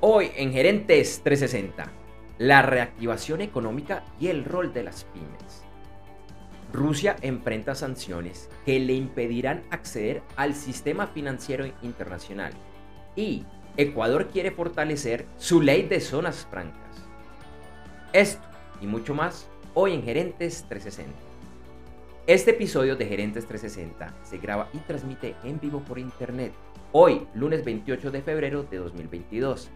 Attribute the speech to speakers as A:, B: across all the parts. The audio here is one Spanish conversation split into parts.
A: Hoy en Gerentes 360, la reactivación económica y el rol de las pymes. Rusia enfrenta sanciones que le impedirán acceder al sistema financiero internacional y Ecuador quiere fortalecer su ley de zonas francas. Esto y mucho más hoy en Gerentes 360. Este episodio de Gerentes 360 se graba y transmite en vivo por internet hoy, lunes 28 de febrero de 2022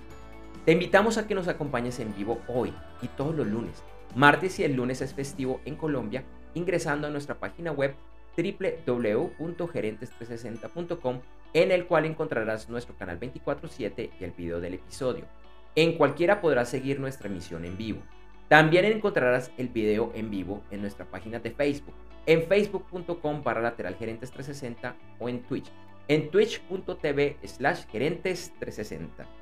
A: te invitamos a que nos acompañes en vivo hoy y todos los lunes. Martes y el lunes es festivo en Colombia ingresando a nuestra página web www.gerentes360.com en el cual encontrarás nuestro canal 24/7 y el video del episodio. En cualquiera podrás seguir nuestra emisión en vivo. También encontrarás el video en vivo en nuestra página de Facebook, en facebook.com barra lateral gerentes 360 o en Twitch, en twitch.tv slash gerentes 360.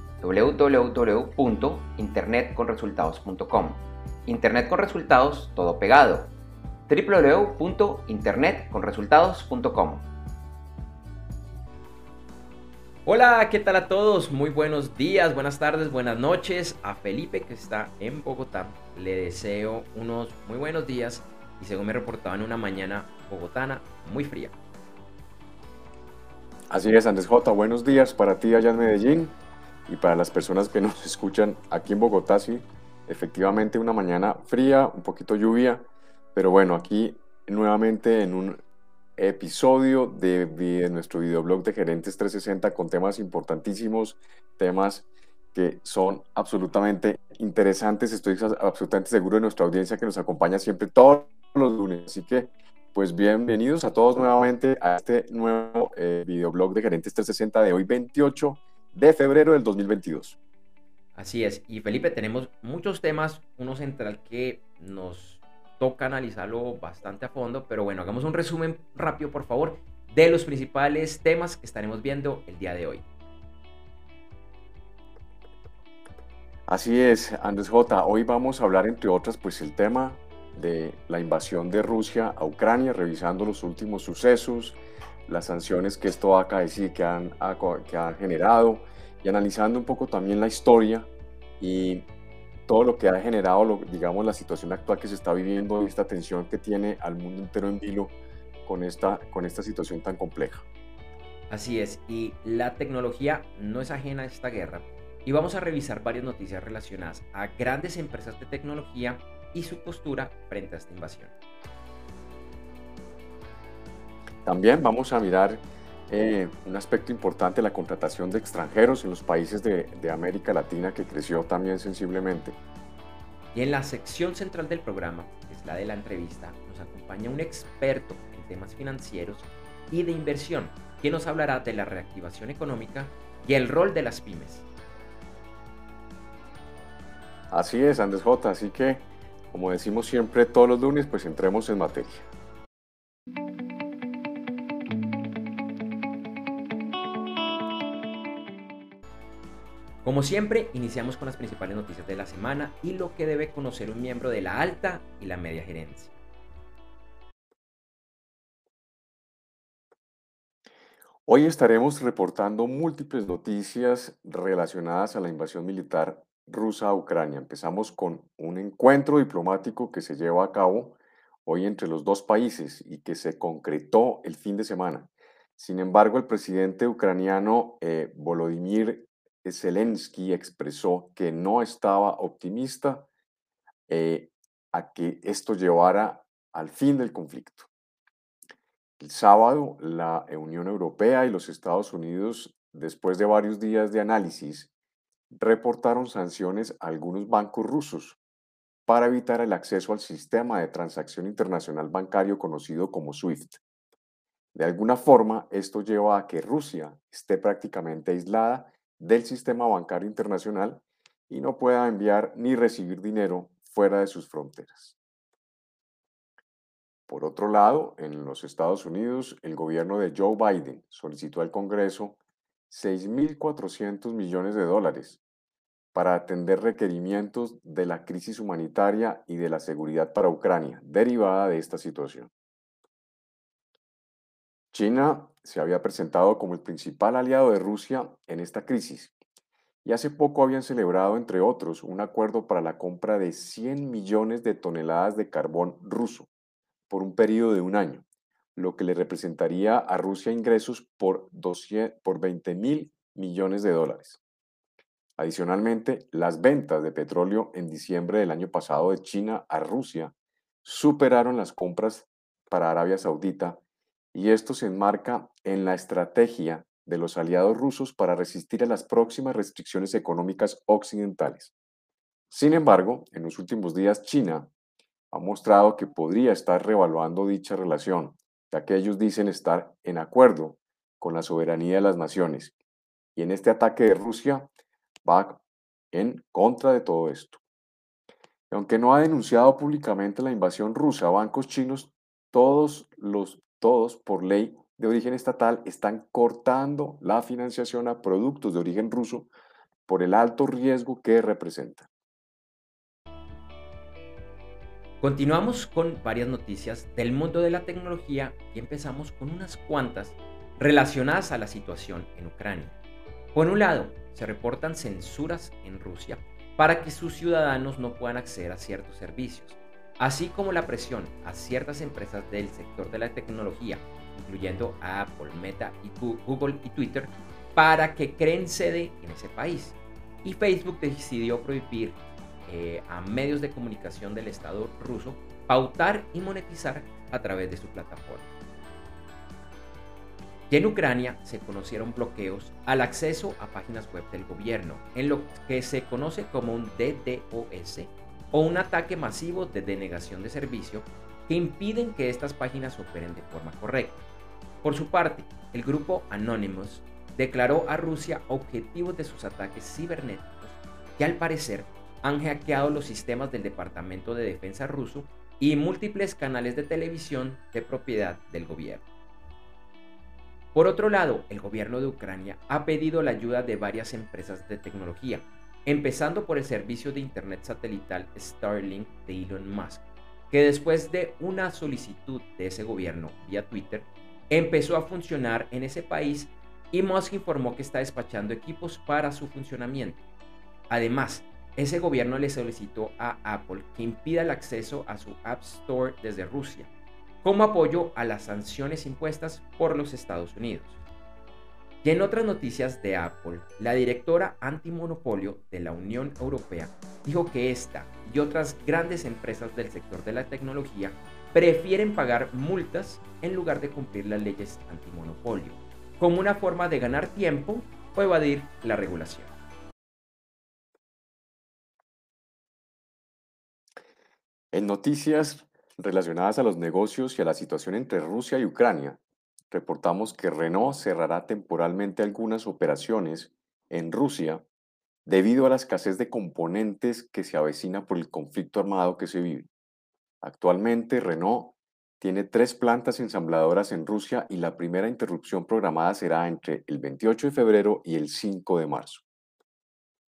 A: www.internetconresultados.com. Internet con resultados, todo pegado. www.internetconresultados.com. Hola, ¿qué tal a todos? Muy buenos días, buenas tardes, buenas noches. A Felipe que está en Bogotá le deseo unos muy buenos días y según me reportaban una mañana bogotana muy fría.
B: Así es, Andrés J. Buenos días para ti allá en Medellín y para las personas que nos escuchan aquí en Bogotá, sí, efectivamente una mañana fría, un poquito lluvia, pero bueno, aquí nuevamente en un episodio de, de nuestro videoblog de Gerentes 360 con temas importantísimos, temas que son absolutamente interesantes. Estoy absolutamente seguro de nuestra audiencia que nos acompaña siempre todos los lunes. Así que, pues bienvenidos a todos nuevamente a este nuevo eh, videoblog de Gerentes 360 de hoy 28 de febrero del 2022.
A: Así es. Y Felipe, tenemos muchos temas. Uno central que nos toca analizarlo bastante a fondo, pero bueno, hagamos un resumen rápido, por favor, de los principales temas que estaremos viendo el día de hoy.
B: Así es, Andrés J. Hoy vamos a hablar, entre otras, pues el tema de la invasión de Rusia a Ucrania, revisando los últimos sucesos, las sanciones que esto ha acaecido, que han, que han generado y analizando un poco también la historia y todo lo que ha generado, digamos, la situación actual que se está viviendo y esta tensión que tiene al mundo entero en vilo con esta, con esta situación tan compleja.
A: Así es, y la tecnología no es ajena a esta guerra. Y vamos a revisar varias noticias relacionadas a grandes empresas de tecnología y su postura frente a esta invasión.
B: También vamos a mirar eh, un aspecto importante, la contratación de extranjeros en los países de, América Latina que creció también sensiblemente.
A: Y en la sección central del programa, que es la de la entrevista, nos acompaña un experto en temas financieros y de inversión, que nos hablará de la reactivación económica y el rol de las pymes.
B: Así es, Andrés J. Así que, como decimos siempre todos los lunes, pues entremos en materia.
A: Como siempre, iniciamos con las principales noticias de la semana y lo que debe conocer un miembro de la alta y la media gerencia.
B: Hoy estaremos reportando múltiples noticias relacionadas a la invasión militar rusa a Ucrania. Empezamos con un encuentro diplomático que se lleva a cabo hoy entre los dos países y que se concretó el fin de semana. Sin embargo, el presidente ucraniano eh, Volodymyr Zelensky expresó que no estaba optimista eh, a que esto llevara al fin del conflicto. El sábado, la Unión Europea y los Estados Unidos, después de varios días de análisis, reportaron sanciones a algunos bancos rusos para evitar el acceso al sistema de transacción internacional bancario conocido como SWIFT. De alguna forma, esto lleva a que Rusia esté prácticamente aislada del sistema bancario internacional y no pueda enviar ni recibir dinero fuera de sus fronteras. Por otro lado, en los Estados Unidos, el gobierno de Joe Biden solicitó al Congreso 6.400 millones de dólares para atender requerimientos de la crisis humanitaria y de la seguridad para Ucrania derivada de esta situación. China se había presentado como el principal aliado de Rusia en esta crisis y hace poco habían celebrado, entre otros, un acuerdo para la compra de 100 millones de toneladas de carbón ruso por un periodo de un año, lo que le representaría a Rusia ingresos por, por 20 mil millones de dólares. Adicionalmente, las ventas de petróleo en diciembre del año pasado de China a Rusia superaron las compras para Arabia Saudita y esto se enmarca en la estrategia de los aliados rusos para resistir a las próximas restricciones económicas occidentales. Sin embargo, en los últimos días China ha mostrado que podría estar revaluando dicha relación, ya que ellos dicen estar en acuerdo con la soberanía de las naciones. Y en este ataque de Rusia va en contra de todo esto. Y aunque no ha denunciado públicamente la invasión rusa, bancos chinos, todos los todos por ley de origen estatal están cortando la financiación a productos de origen ruso por el alto riesgo que representa.
A: Continuamos con varias noticias del mundo de la tecnología y empezamos con unas cuantas relacionadas a la situación en Ucrania. Por un lado, se reportan censuras en Rusia para que sus ciudadanos no puedan acceder a ciertos servicios, así como la presión a ciertas empresas del sector de la tecnología incluyendo Apple, Meta, Google y Twitter, para que creen sede en ese país. Y Facebook decidió prohibir eh, a medios de comunicación del Estado ruso pautar y monetizar a través de su plataforma. Y en Ucrania se conocieron bloqueos al acceso a páginas web del gobierno, en lo que se conoce como un DDoS o un ataque masivo de denegación de servicio que impiden que estas páginas operen de forma correcta. Por su parte, el grupo Anonymous declaró a Rusia objetivos de sus ataques cibernéticos que al parecer han hackeado los sistemas del Departamento de Defensa ruso y múltiples canales de televisión de propiedad del gobierno. Por otro lado, el gobierno de Ucrania ha pedido la ayuda de varias empresas de tecnología, empezando por el servicio de Internet satelital Starlink de Elon Musk, que después de una solicitud de ese gobierno vía Twitter, empezó a funcionar en ese país y Musk informó que está despachando equipos para su funcionamiento. Además, ese gobierno le solicitó a Apple que impida el acceso a su App Store desde Rusia, como apoyo a las sanciones impuestas por los Estados Unidos. Y en otras noticias de Apple, la directora antimonopolio de la Unión Europea dijo que esta y otras grandes empresas del sector de la tecnología prefieren pagar multas en lugar de cumplir las leyes antimonopolio, como una forma de ganar tiempo o evadir la regulación.
B: En noticias relacionadas a los negocios y a la situación entre Rusia y Ucrania, reportamos que Renault cerrará temporalmente algunas operaciones en Rusia debido a la escasez de componentes que se avecina por el conflicto armado que se vive. Actualmente, Renault tiene tres plantas ensambladoras en Rusia y la primera interrupción programada será entre el 28 de febrero y el 5 de marzo.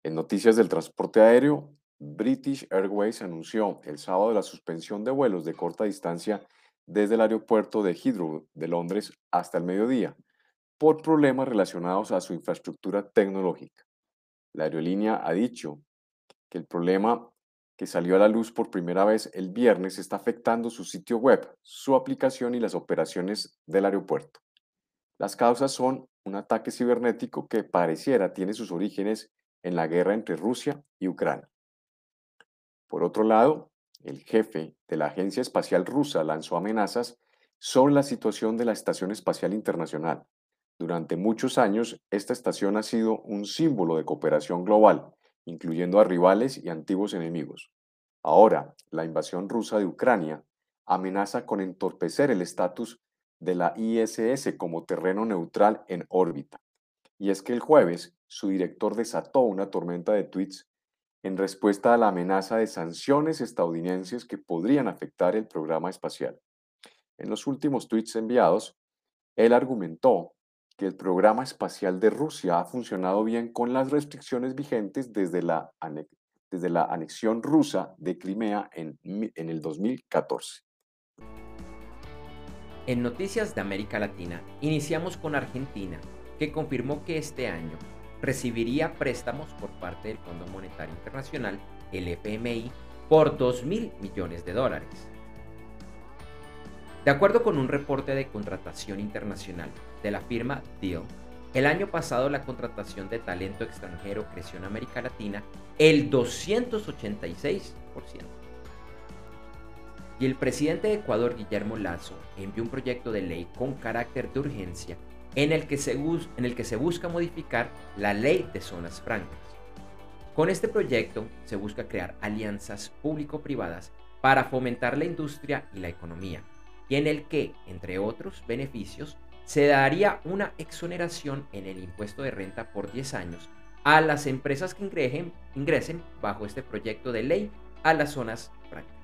B: En noticias del transporte aéreo, British Airways anunció el sábado la suspensión de vuelos de corta distancia desde el aeropuerto de Heathrow de Londres hasta el mediodía por problemas relacionados a su infraestructura tecnológica. La aerolínea ha dicho que el problema que salió a la luz por primera vez el viernes está afectando su sitio web, su aplicación y las operaciones del aeropuerto. Las causas son un ataque cibernético que pareciera tiene sus orígenes en la guerra entre Rusia y Ucrania. Por otro lado, el jefe de la Agencia Espacial Rusa lanzó amenazas sobre la situación de la Estación Espacial Internacional. Durante muchos años, esta estación ha sido un símbolo de cooperación global incluyendo a rivales y antiguos enemigos. Ahora, la invasión rusa de Ucrania amenaza con entorpecer el estatus de la ISS como terreno neutral en órbita. Y es que el jueves su director desató una tormenta de tweets en respuesta a la amenaza de sanciones estadounidenses que podrían afectar el programa espacial. En los últimos tweets enviados, él argumentó que el programa espacial de Rusia ha funcionado bien con las restricciones vigentes desde la, desde la anexión rusa de Crimea en, en el 2014.
A: En Noticias de América Latina, iniciamos con Argentina, que confirmó que este año recibiría préstamos por parte del Fondo Monetario Internacional, el FMI, por 2 mil millones de dólares. De acuerdo con un reporte de contratación internacional de la firma Deal, el año pasado la contratación de talento extranjero creció en América Latina el 286%. Y el presidente de Ecuador, Guillermo Lazo, envió un proyecto de ley con carácter de urgencia en el que se, en el que se busca modificar la ley de zonas francas. Con este proyecto se busca crear alianzas público-privadas para fomentar la industria y la economía, y en el que, entre otros beneficios, se daría una exoneración en el impuesto de renta por 10 años a las empresas que ingresen, ingresen bajo este proyecto de ley a las zonas francas.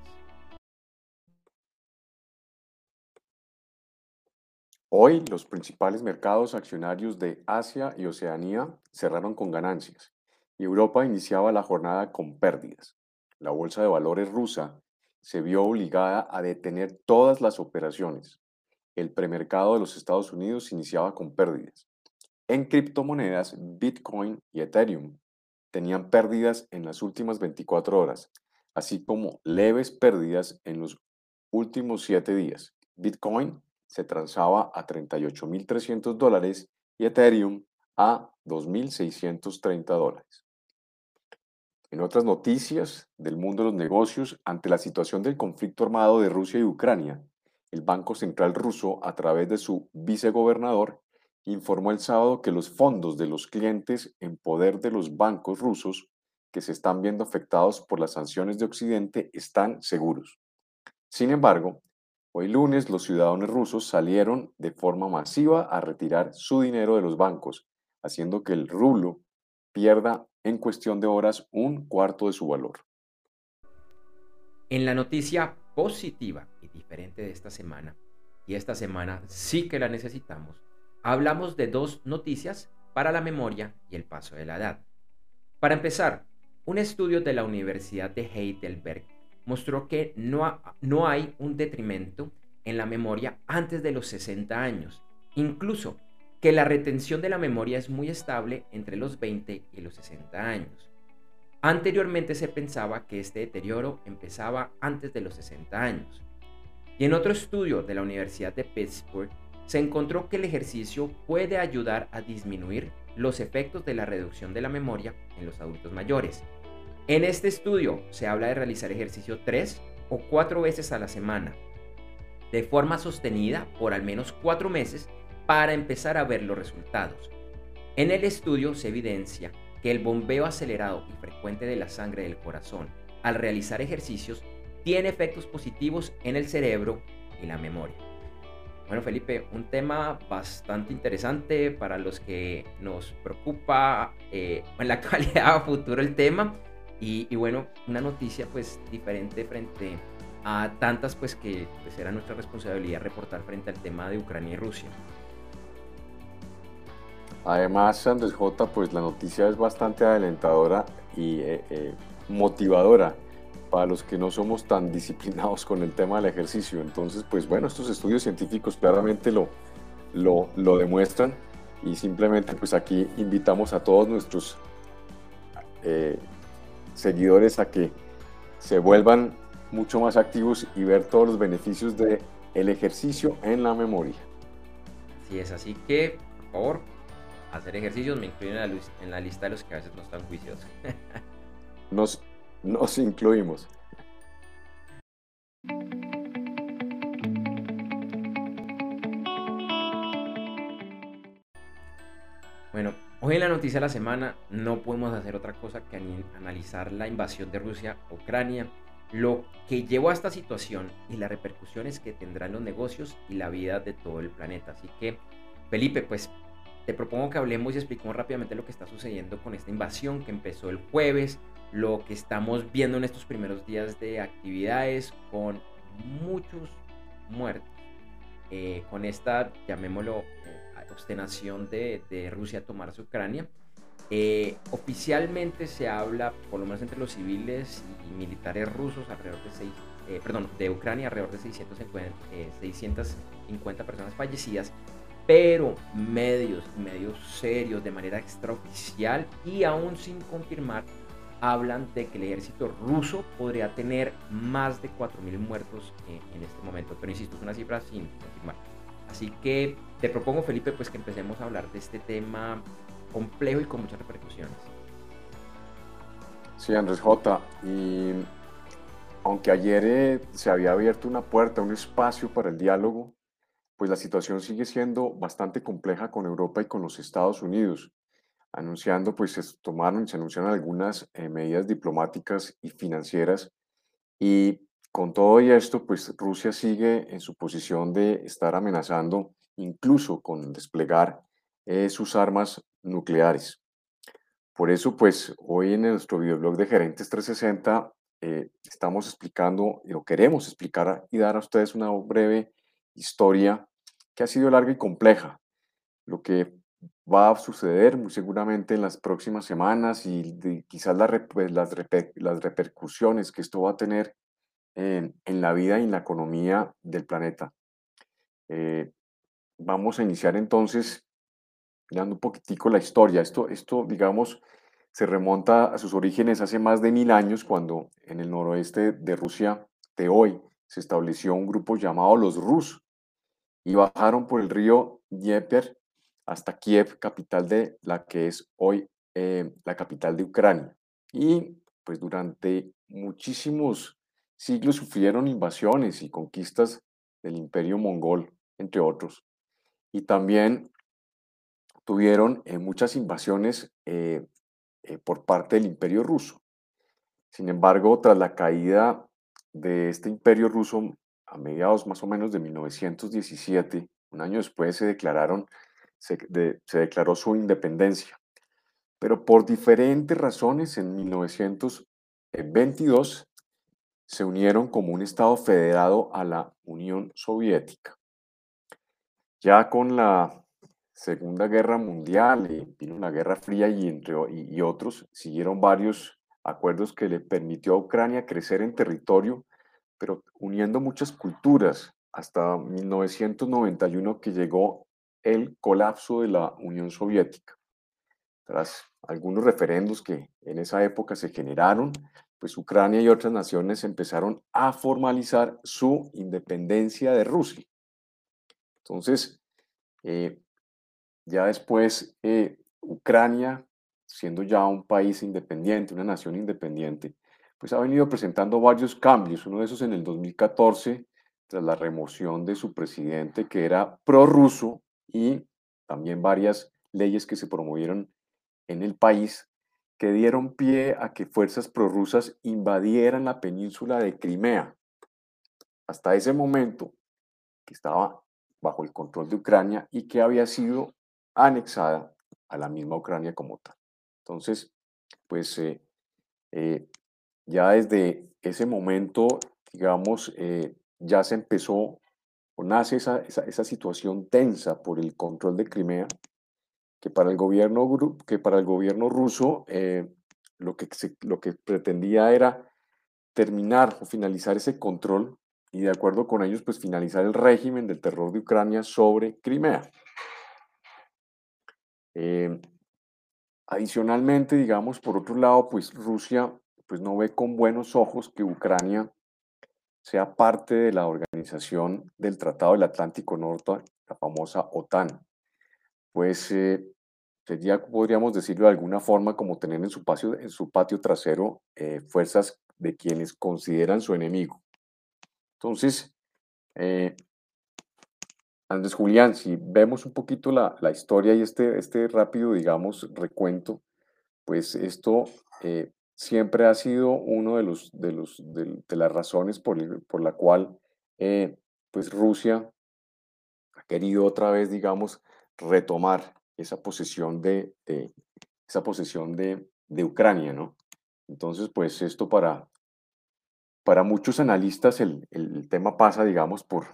B: Hoy los principales mercados accionarios de Asia y Oceanía cerraron con ganancias y Europa iniciaba la jornada con pérdidas. La bolsa de valores rusa se vio obligada a detener todas las operaciones. El premercado de los Estados Unidos iniciaba con pérdidas. En criptomonedas, Bitcoin y Ethereum tenían pérdidas en las últimas 24 horas, así como leves pérdidas en los últimos 7 días. Bitcoin se transaba a 38.300 dólares y Ethereum a 2.630 dólares. En otras noticias del mundo de los negocios, ante la situación del conflicto armado de Rusia y Ucrania, el Banco Central ruso, a través de su vicegobernador, informó el sábado que los fondos de los clientes en poder de los bancos rusos que se están viendo afectados por las sanciones de Occidente están seguros. Sin embargo, Hoy lunes los ciudadanos rusos salieron de forma masiva a retirar su dinero de los bancos, haciendo que el rublo pierda en cuestión de horas un cuarto de su valor.
A: En la noticia positiva y diferente de esta semana, y esta semana sí que la necesitamos, hablamos de dos noticias para la memoria y el paso de la edad. Para empezar, un estudio de la Universidad de Heidelberg mostró que no, no hay un detrimento en la memoria antes de los 60 años, incluso que la retención de la memoria es muy estable entre los 20 y los 60 años. Anteriormente se pensaba que este deterioro empezaba antes de los 60 años. Y en otro estudio de la Universidad de Pittsburgh se encontró que el ejercicio puede ayudar a disminuir los efectos de la reducción de la memoria en los adultos mayores, en este estudio se habla de realizar ejercicio tres o cuatro veces a la semana, de forma sostenida por al menos cuatro meses para empezar a ver los resultados. En el estudio se evidencia que el bombeo acelerado y frecuente de la sangre del corazón al realizar ejercicios tiene efectos positivos en el cerebro y la memoria. Bueno, Felipe, un tema bastante interesante para los que nos preocupa eh, en la actualidad a futuro el tema y, bueno, una noticia pues diferente frente a tantas pues que pues era nuestra responsabilidad reportar frente al tema de Ucrania y Rusia.
B: Además, Andrés J, pues la noticia es bastante adelantadora y eh, eh, motivadora para los que no somos tan disciplinados con el tema del ejercicio. Entonces, pues bueno, estos estudios científicos claramente lo, lo, lo demuestran y simplemente pues aquí invitamos a todos nuestros eh, seguidores a que se vuelvan mucho más activos y ver todos los beneficios del el ejercicio en la memoria.
A: Así es, así que, por favor, hacer ejercicios me incluyen en la, lista de los que a veces no están juiciosos.
B: nos, nos incluimos.
A: Bueno, Hoy en la noticia de la semana no podemos hacer otra cosa que analizar la invasión de Rusia a Ucrania, lo que llevó a esta situación y las repercusiones que tendrán los negocios y la vida de todo el planeta. Así que, Felipe, pues te propongo que hablemos y expliquemos rápidamente lo que está sucediendo con esta invasión que empezó el jueves, lo que estamos viendo en estos primeros días de actividades con muchos muertos, eh, con esta, llamémoslo, eh, obstinación de, de, Rusia a tomarse Ucrania. Eh, oficialmente se habla, por lo menos entre los civiles y militares rusos, alrededor de 6, perdón, de Ucrania, alrededor de 650, 650 personas fallecidas, pero medios, medios serios, de manera extraoficial y aún sin confirmar, hablan de que el ejército ruso podría tener más de 4.000 muertos en, este momento. Pero insisto, es una cifra sin confirmar. Así que te propongo, Felipe, pues que empecemos a hablar de este tema complejo y con muchas repercusiones.
B: Sí, Andrés J. Y aunque ayer eh, se había abierto una puerta, un espacio para el diálogo, pues la situación sigue siendo bastante compleja con Europa y con los Estados Unidos anunciando, pues se tomaron, se anunciaron algunas eh, medidas diplomáticas y financieras y con todo esto, pues Rusia sigue en su posición de estar amenazando incluso con desplegar eh, sus armas nucleares. Por eso, pues hoy en nuestro videoblog de Gerentes 360 eh, estamos explicando, o queremos explicar y dar a ustedes una breve historia que ha sido larga y compleja, lo que va a suceder muy seguramente en las próximas semanas y quizás pues, las, las, repercusiones que esto va a tener en, la vida y en la economía del planeta. Eh, vamos a iniciar entonces dando un poquitico la historia. Esto, esto, digamos, se remonta a sus orígenes hace más de mil años, cuando en el noroeste de Rusia de hoy se estableció un grupo llamado los Rus y bajaron por el río Dnieper hasta Kiev, capital de la que es hoy eh, la capital de Ucrania. Y pues durante muchísimos siglos sufrieron invasiones y conquistas del imperio mongol, entre otros. Y también tuvieron eh, muchas invasiones eh, por parte del imperio ruso. Sin embargo, tras la caída de este imperio ruso a mediados más o menos de 1917, un año después se declararon se, declaró su independencia. Pero por diferentes razones, en 1922 se unieron como un Estado federado a la Unión Soviética. Ya con la Segunda Guerra Mundial, y vino la Guerra Fría y, entre, otros, siguieron varios acuerdos que le permitió a Ucrania crecer en territorio, pero uniendo muchas culturas, hasta 1991 que llegó el colapso de la Unión Soviética. Tras algunos referendos que en esa época se generaron, pues Ucrania y otras naciones empezaron a formalizar su independencia de Rusia. Entonces, eh, ya después, eh, Ucrania, siendo ya un país independiente, una nación independiente, pues ha venido presentando varios cambios. Uno de esos en el 2014, tras la remoción de su presidente, que era prorruso, y también varias leyes que se promovieron en el país que dieron pie a que fuerzas prorrusas invadieran la península de Crimea. Hasta ese momento, que estaba bajo el control de Ucrania y que había sido anexada a la misma Ucrania como tal. Entonces, pues eh, eh, ya desde ese momento, digamos, eh, ya se empezó nace esa, esa, situación tensa por el control de Crimea, que para el gobierno, que para el gobierno ruso lo, que lo que pretendía era terminar o finalizar ese control y de acuerdo con ellos, pues finalizar el régimen del terror de Ucrania sobre Crimea. Eh, adicionalmente, digamos, por otro lado, pues Rusia pues no ve con buenos ojos que Ucrania sea parte de la organización del Tratado del Atlántico Norte, la famosa OTAN. Pues eh, sería, podríamos decirlo de alguna forma, como tener en su patio, en su patio trasero eh, fuerzas de quienes consideran su enemigo. Entonces, eh, Andrés Julián, si vemos un poquito la, la, historia y este, este rápido, digamos, recuento, pues esto eh, siempre ha sido uno de, los, de, los, de, las razones por, por la cual eh, pues Rusia ha querido otra vez, digamos, retomar esa posesión de, esa de, de Ucrania, ¿no? Entonces, pues esto para, para muchos analistas el, el tema pasa, digamos, por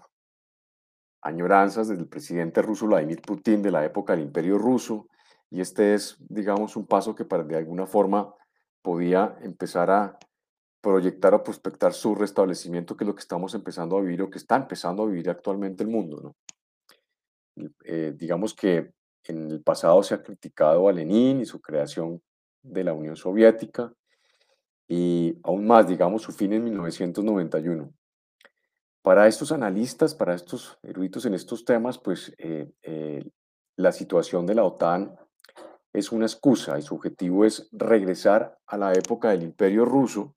B: añoranzas del presidente ruso Vladimir Putin de la época del Imperio Ruso, y este es, digamos, un paso que para, de alguna forma podía empezar a proyectar o prospectar su restablecimiento, que es lo que estamos empezando a vivir o que está empezando a vivir actualmente el mundo, ¿no? Eh, digamos que en el pasado se ha criticado a Lenin y su creación de la Unión Soviética, y aún más, digamos, su fin en 1991. Para estos analistas, para estos eruditos en estos temas, pues eh, eh, la situación de la OTAN es una excusa y su objetivo es regresar a la época del Imperio Ruso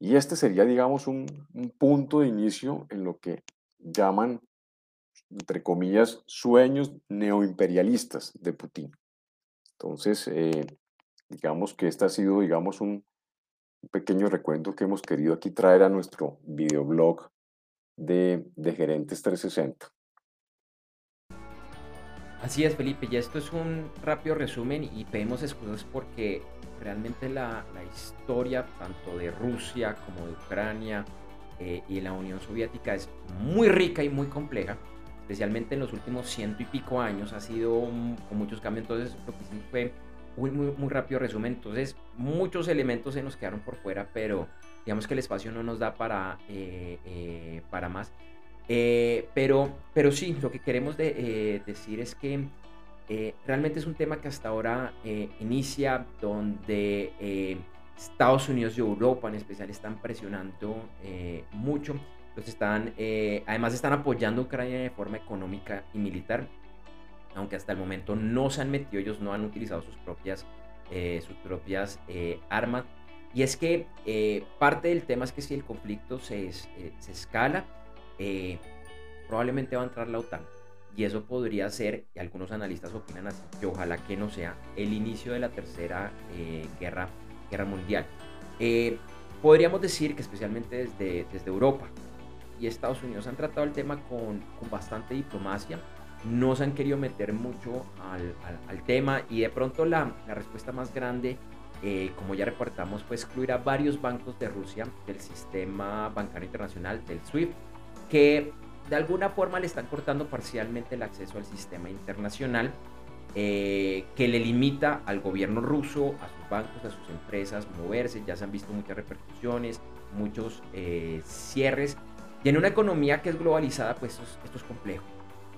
B: y este sería, digamos, un, un punto de inicio en lo que llaman, entre comillas, sueños neoimperialistas de Putin. Entonces, eh, digamos que este ha sido, digamos, un, un pequeño recuento que hemos querido aquí traer a nuestro videoblog de, de Gerentes 360.
A: Así es, Felipe, y esto es un rápido resumen y pedimos excusas porque realmente la, la historia tanto de Rusia como de Ucrania eh, y la Unión Soviética es muy rica y muy compleja, especialmente en los últimos ciento y pico años, ha sido mm, con muchos cambios, entonces lo que hicimos fue un muy, muy rápido resumen, entonces muchos elementos se nos quedaron por fuera, pero digamos que el espacio no nos da para, eh, eh, para más. Eh, pero, pero sí, lo que queremos de, eh, decir es que eh, realmente es un tema que hasta ahora eh, inicia donde Estados Unidos y Europa en especial están presionando mucho. Los están, además están apoyando a Ucrania de forma económica y militar, aunque hasta el momento no se han metido, ellos no han utilizado sus propias, eh, sus propias eh, armas. Y es que eh, parte del tema es que si el conflicto se, se escala, probablemente va a entrar la OTAN. Y eso podría ser, y algunos analistas opinan así, que ojalá que no sea el inicio de la tercera guerra, guerra mundial. Podríamos decir que especialmente desde, desde Europa y Estados Unidos han tratado el tema con, con bastante diplomacia, no se han querido meter mucho al, tema y de pronto la, la respuesta más grande, eh, como ya reportamos, fue excluir a varios bancos de Rusia del sistema bancario internacional, del SWIFT, que de alguna forma le están cortando parcialmente el acceso al sistema internacional, eh, que le limita al gobierno ruso, a sus bancos, a sus empresas moverse. Ya se han visto muchas repercusiones, muchos eh, cierres. Y en una economía que es globalizada, pues es, esto es complejo.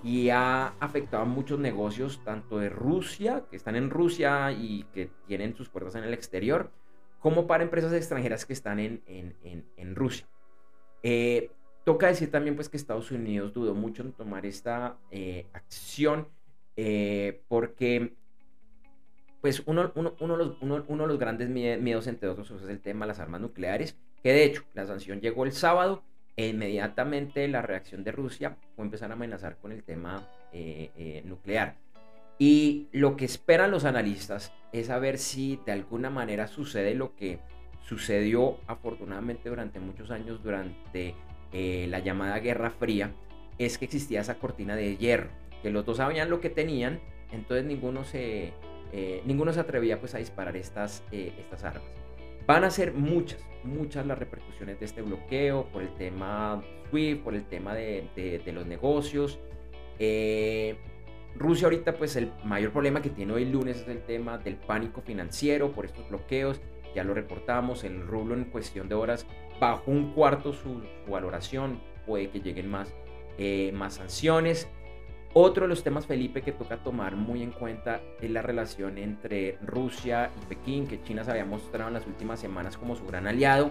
A: Y ha afectado a muchos negocios, tanto de Rusia, que están en Rusia y que tienen sus puertas en el exterior, como para empresas extranjeras que están en, en, en, en Rusia. Eh, toca decir también pues que Estados Unidos dudó mucho en tomar esta eh, acción eh, porque pues uno, uno, uno, los, uno, de los grandes mie- miedos entre otros es el tema de las armas nucleares, que de hecho la sanción llegó el sábado e inmediatamente la reacción de Rusia fue empezar a amenazar con el tema eh, eh, nuclear. Y lo que esperan los analistas es saber si de alguna manera sucede lo que sucedió afortunadamente durante muchos años durante eh, la llamada Guerra Fría, es que existía esa cortina de hierro, que los dos sabían lo que tenían, entonces ninguno se, ninguno se atrevía pues a disparar estas, estas armas. Van a ser muchas, muchas las repercusiones de este bloqueo por el tema SWIFT, por el tema de, de- los negocios. Eh, Rusia ahorita pues el mayor problema que tiene hoy lunes es el tema del pánico financiero por estos bloqueos. Ya lo reportamos, el rublo en cuestión de horas bajó un cuarto su, su valoración, puede que lleguen más, eh, más sanciones. Otro de los temas, Felipe, que toca tomar muy en cuenta es la relación entre Rusia y Pekín, que China se había mostrado en las últimas semanas como su gran aliado,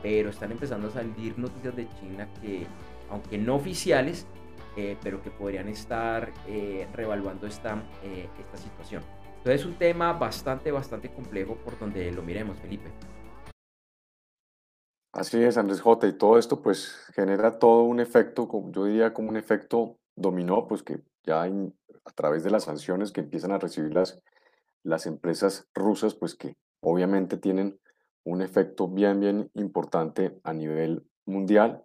A: pero están empezando a salir noticias de China que, aunque no oficiales, eh, pero que podrían estar eh, revaluando esta, eh, esta situación. Entonces es un tema bastante, bastante complejo por donde lo miremos, Felipe.
B: Así es, Andrés J. Y todo esto pues genera todo un efecto, yo diría como un efecto dominó, pues que ya a través de las sanciones que empiezan a recibir las, las empresas rusas, pues que obviamente tienen un efecto bien, bien importante a nivel mundial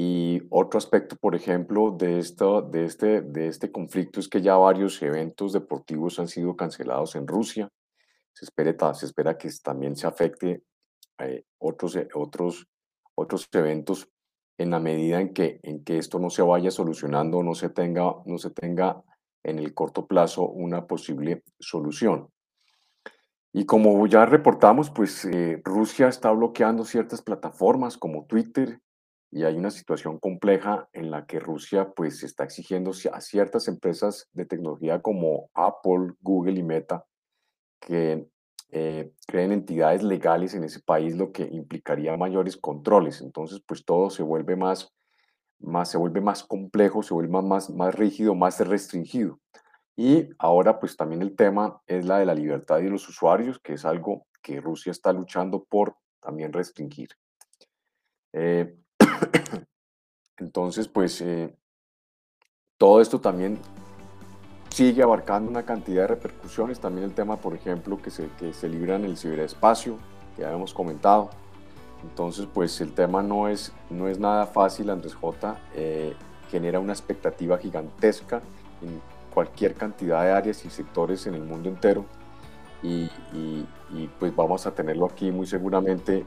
B: Y otro aspecto, por ejemplo, de, esto, de, este, de este conflicto es que ya varios eventos deportivos han sido cancelados en Rusia. Se espera, se espera que también se afecte eh, otros, eh, otros, otros eventos en la medida en que, en que esto no se vaya solucionando, no se tenga, no se tenga en el corto plazo una posible solución. Y como ya reportamos, pues eh, Rusia está bloqueando ciertas plataformas como Twitter y hay una situación compleja en la que Rusia pues está exigiendo a ciertas empresas de tecnología como Apple, Google y Meta que eh, creen entidades legales en ese país, lo que implicaría mayores controles. Entonces, pues todo se vuelve más, más, se vuelve más complejo, se vuelve más, más rígido, más restringido. Y ahora, pues también el tema es la de la libertad de los usuarios, que es algo que Rusia está luchando por también restringir. Eh, entonces, pues eh, todo esto también sigue abarcando una cantidad de repercusiones. También el tema, por ejemplo, que se, que se libra en el ciberespacio, que ya hemos comentado. Entonces, pues el tema no es, no es nada fácil, Andrés J. Eh, genera una expectativa gigantesca en cualquier cantidad de áreas y sectores en el mundo entero. Y, y, pues vamos a tenerlo aquí muy seguramente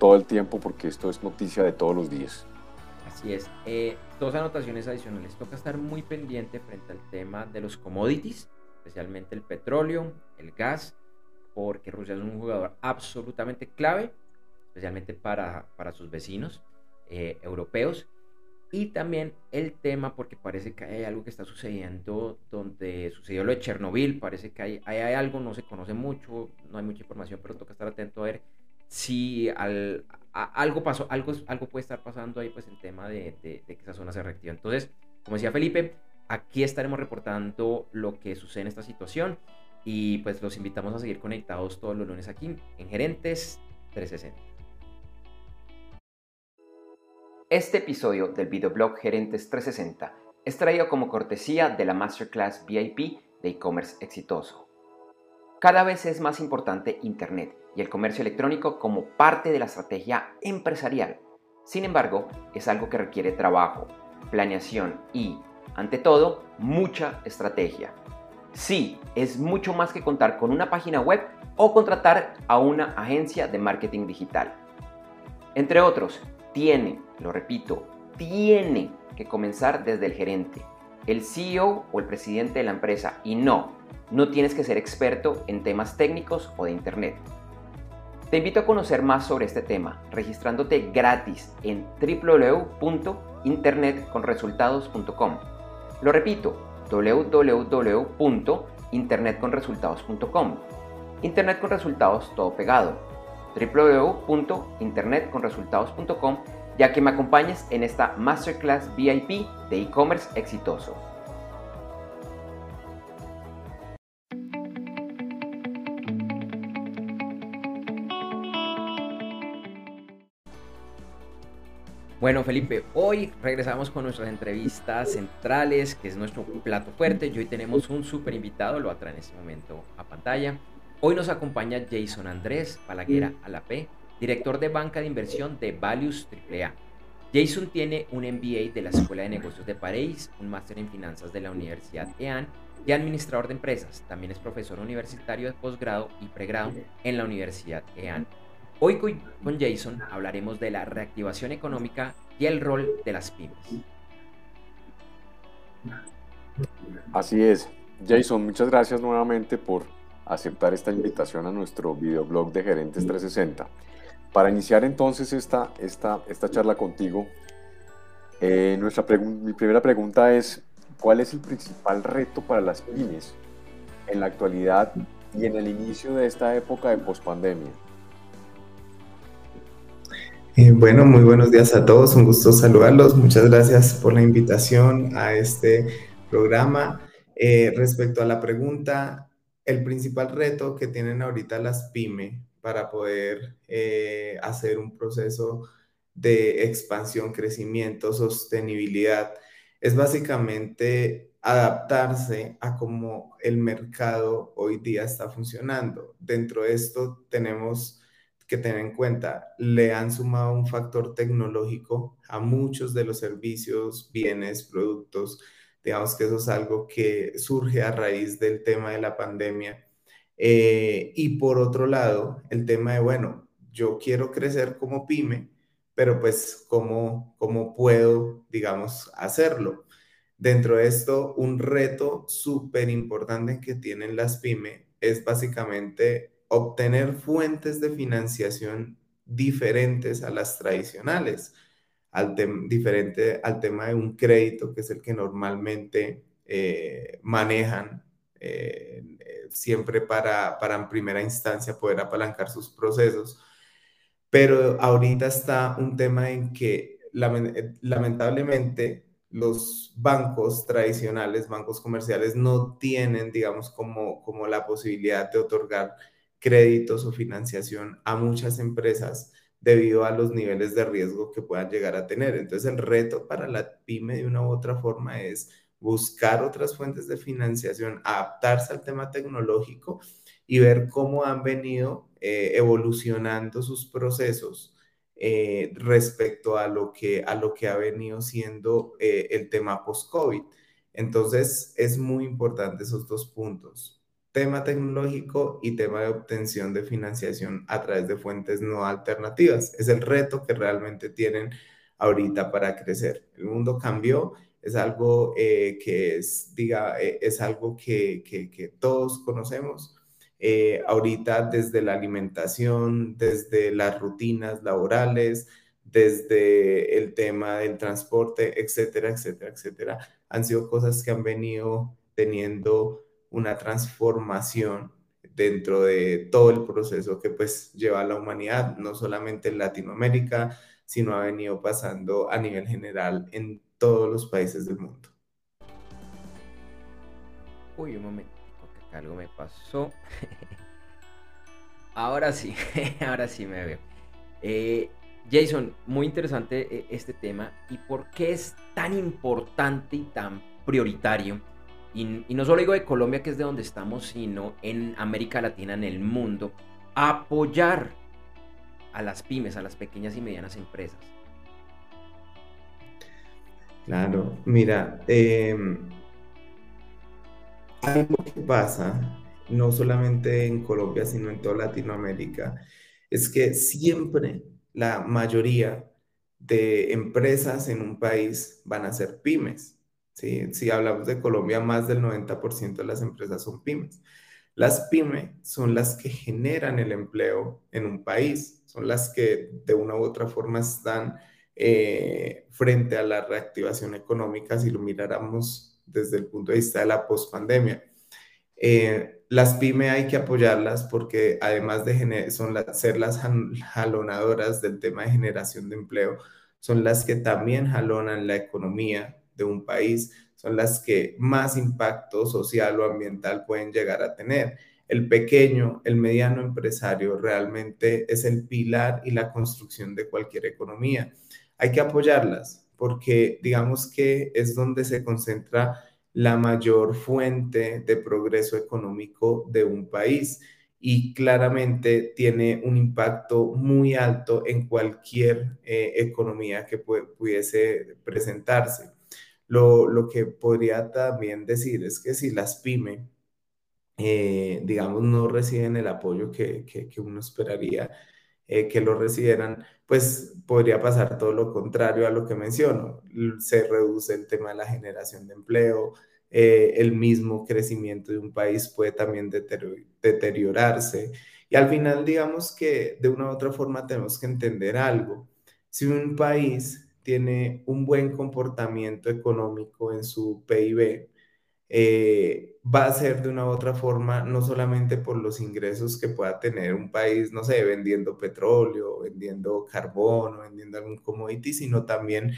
B: todo el tiempo porque esto es noticia de todos los días.
A: Así es. Eh, dos anotaciones adicionales. Toca estar muy pendiente frente al tema de los commodities, especialmente el petróleo, el gas, porque Rusia es un jugador absolutamente clave, especialmente para, para sus vecinos eh, europeos. Y también el tema, porque parece que hay algo que está sucediendo donde sucedió lo de Chernobyl, parece que hay, hay, algo, no se conoce mucho, no hay mucha información, pero toca estar atento a ver si al, algo pasó, algo, algo puede estar pasando ahí, pues el tema de, de, que esa zona se reactiva. Entonces, como decía Felipe, aquí estaremos reportando lo que sucede en esta situación y pues los invitamos a seguir conectados todos los lunes aquí en Gerentes 360. Este episodio del videoblog Gerentes 360 es traído como cortesía de la Masterclass VIP de e-commerce exitoso. Cada vez es más importante Internet y el comercio electrónico como parte de la estrategia empresarial. Sin embargo, es algo que requiere trabajo, planeación y, ante todo, mucha estrategia. Sí, es mucho más que contar con una página web o contratar a una agencia de marketing digital. Entre otros, tiene, lo repito, tiene que comenzar desde el gerente, el CEO o el presidente de la empresa y no, no tienes que ser experto en temas técnicos o de Internet. Te invito a conocer más sobre este tema registrándote gratis en www.internetconresultados.com. Lo repito, www.internetconresultados.com. Internet con resultados todo pegado. www.internetconresultados.com ya que me acompañes en esta Masterclass VIP de e-commerce exitoso. Bueno, Felipe, hoy regresamos con nuestras entrevistas centrales, que es nuestro plato fuerte. Y hoy tenemos un súper invitado, lo atrae en este momento a pantalla. Hoy nos acompaña Jason Andrés Palaguera Alapé, director de banca de inversión de Values AAA. Jason tiene un MBA de la Escuela de Negocios de París, un máster en finanzas de la Universidad EAN y administrador de empresas. También es profesor universitario de posgrado y pregrado en la Universidad EAN. Hoy con Jason hablaremos de la reactivación económica y el rol de las pymes.
B: Así es. Jason, muchas gracias nuevamente por aceptar esta invitación a nuestro videoblog de Gerentes 360. Para iniciar entonces esta, esta, esta charla contigo, eh, nuestra mi primera pregunta es, ¿cuál es el principal reto para las pymes en la actualidad y en el inicio de esta época de pospandemia?
C: Eh, bueno, muy buenos días a todos, un gusto saludarlos. Muchas gracias por la invitación a este programa. Eh, respecto a la pregunta, el principal reto que tienen ahorita las pymes para poder eh, hacer un proceso de expansión, crecimiento, sostenibilidad, es básicamente adaptarse a cómo el mercado hoy día está funcionando. Dentro de esto tenemos que tener en cuenta, le han sumado un factor tecnológico a muchos de los servicios, bienes, productos. Digamos que eso es algo que surge a raíz del tema de la pandemia. Eh, y por otro lado, el tema de, bueno, yo quiero crecer como pyme, pero pues, ¿cómo, cómo puedo, digamos, hacerlo? Dentro de esto, un reto súper importante que tienen las pymes es básicamente obtener fuentes de financiación diferentes a las tradicionales, al diferente al tema de un crédito, que es el que normalmente eh, manejan eh, siempre para, para en primera instancia poder apalancar sus procesos. Pero ahorita está un tema en que lamentablemente los bancos tradicionales, bancos comerciales, no tienen, digamos, como, como la posibilidad de otorgar créditos o financiación a muchas empresas debido a los niveles de riesgo que puedan llegar a tener. Entonces, el reto para la pyme de una u otra forma es buscar otras fuentes de financiación, adaptarse al tema tecnológico y ver cómo han venido eh, evolucionando sus procesos eh, respecto a lo, que, a lo que ha venido siendo eh, el tema post-COVID. Entonces, es muy importante esos dos puntos, tema tecnológico y tema de obtención de financiación a través de fuentes no alternativas. Es el reto que realmente tienen ahorita para crecer. El mundo cambió, es algo eh, que es, diga, es algo que, que, que todos conocemos eh, ahorita desde la alimentación, desde las rutinas laborales, desde el tema del transporte, etcétera, etcétera, etcétera, han sido cosas que han venido teniendo una transformación dentro de todo el proceso que pues lleva la humanidad, no solamente en Latinoamérica, sino ha venido pasando a nivel general en todos los países del mundo.
A: Uy, un momento algo me pasó. ahora sí, ahora sí me veo. Eh, Jason, muy interesante eh, este tema y por qué es tan importante y tan prioritario. Y, no solo digo de Colombia, que es de donde estamos, sino en América Latina, en el mundo, apoyar a las pymes, a las pequeñas y medianas empresas.
C: Claro, mira, eh, algo que pasa, no solamente en Colombia, sino en toda Latinoamérica, es que siempre la mayoría de empresas en un país van a ser pymes. ¿Sí? Si hablamos de Colombia, más del 90% de las empresas son pymes. Las pymes son las que generan el empleo en un país, son las que de una u otra forma están eh, frente a la reactivación económica, si lo miráramos desde el punto de vista de la pospandemia. Eh, las pymes hay que apoyarlas porque además de son ser las jalonadoras del tema de generación de empleo, son las que también jalonan la economía de un país, son las que más impacto social o ambiental pueden llegar a tener. El pequeño, el mediano empresario realmente es el pilar y la construcción de cualquier economía. Hay que apoyarlas, porque digamos que es donde se concentra la mayor fuente de progreso económico de un país y claramente tiene un impacto muy alto en cualquier eh, economía que pudiese presentarse. Lo, que podría también decir es que si las pymes, eh, digamos, no reciben el apoyo que, que uno esperaría, eh, que lo recibieran, pues podría pasar todo lo contrario a lo que menciono. Se reduce el tema de la generación de empleo, eh, el mismo crecimiento de un país puede también deteriorarse. Y al final, digamos que de una u otra forma tenemos que entender algo. Si un país tiene un buen comportamiento económico en su PIB, eh, va a ser de una u otra forma, no solamente por los ingresos que pueda tener un país, no sé, vendiendo petróleo, vendiendo carbón o vendiendo algún commodity, sino también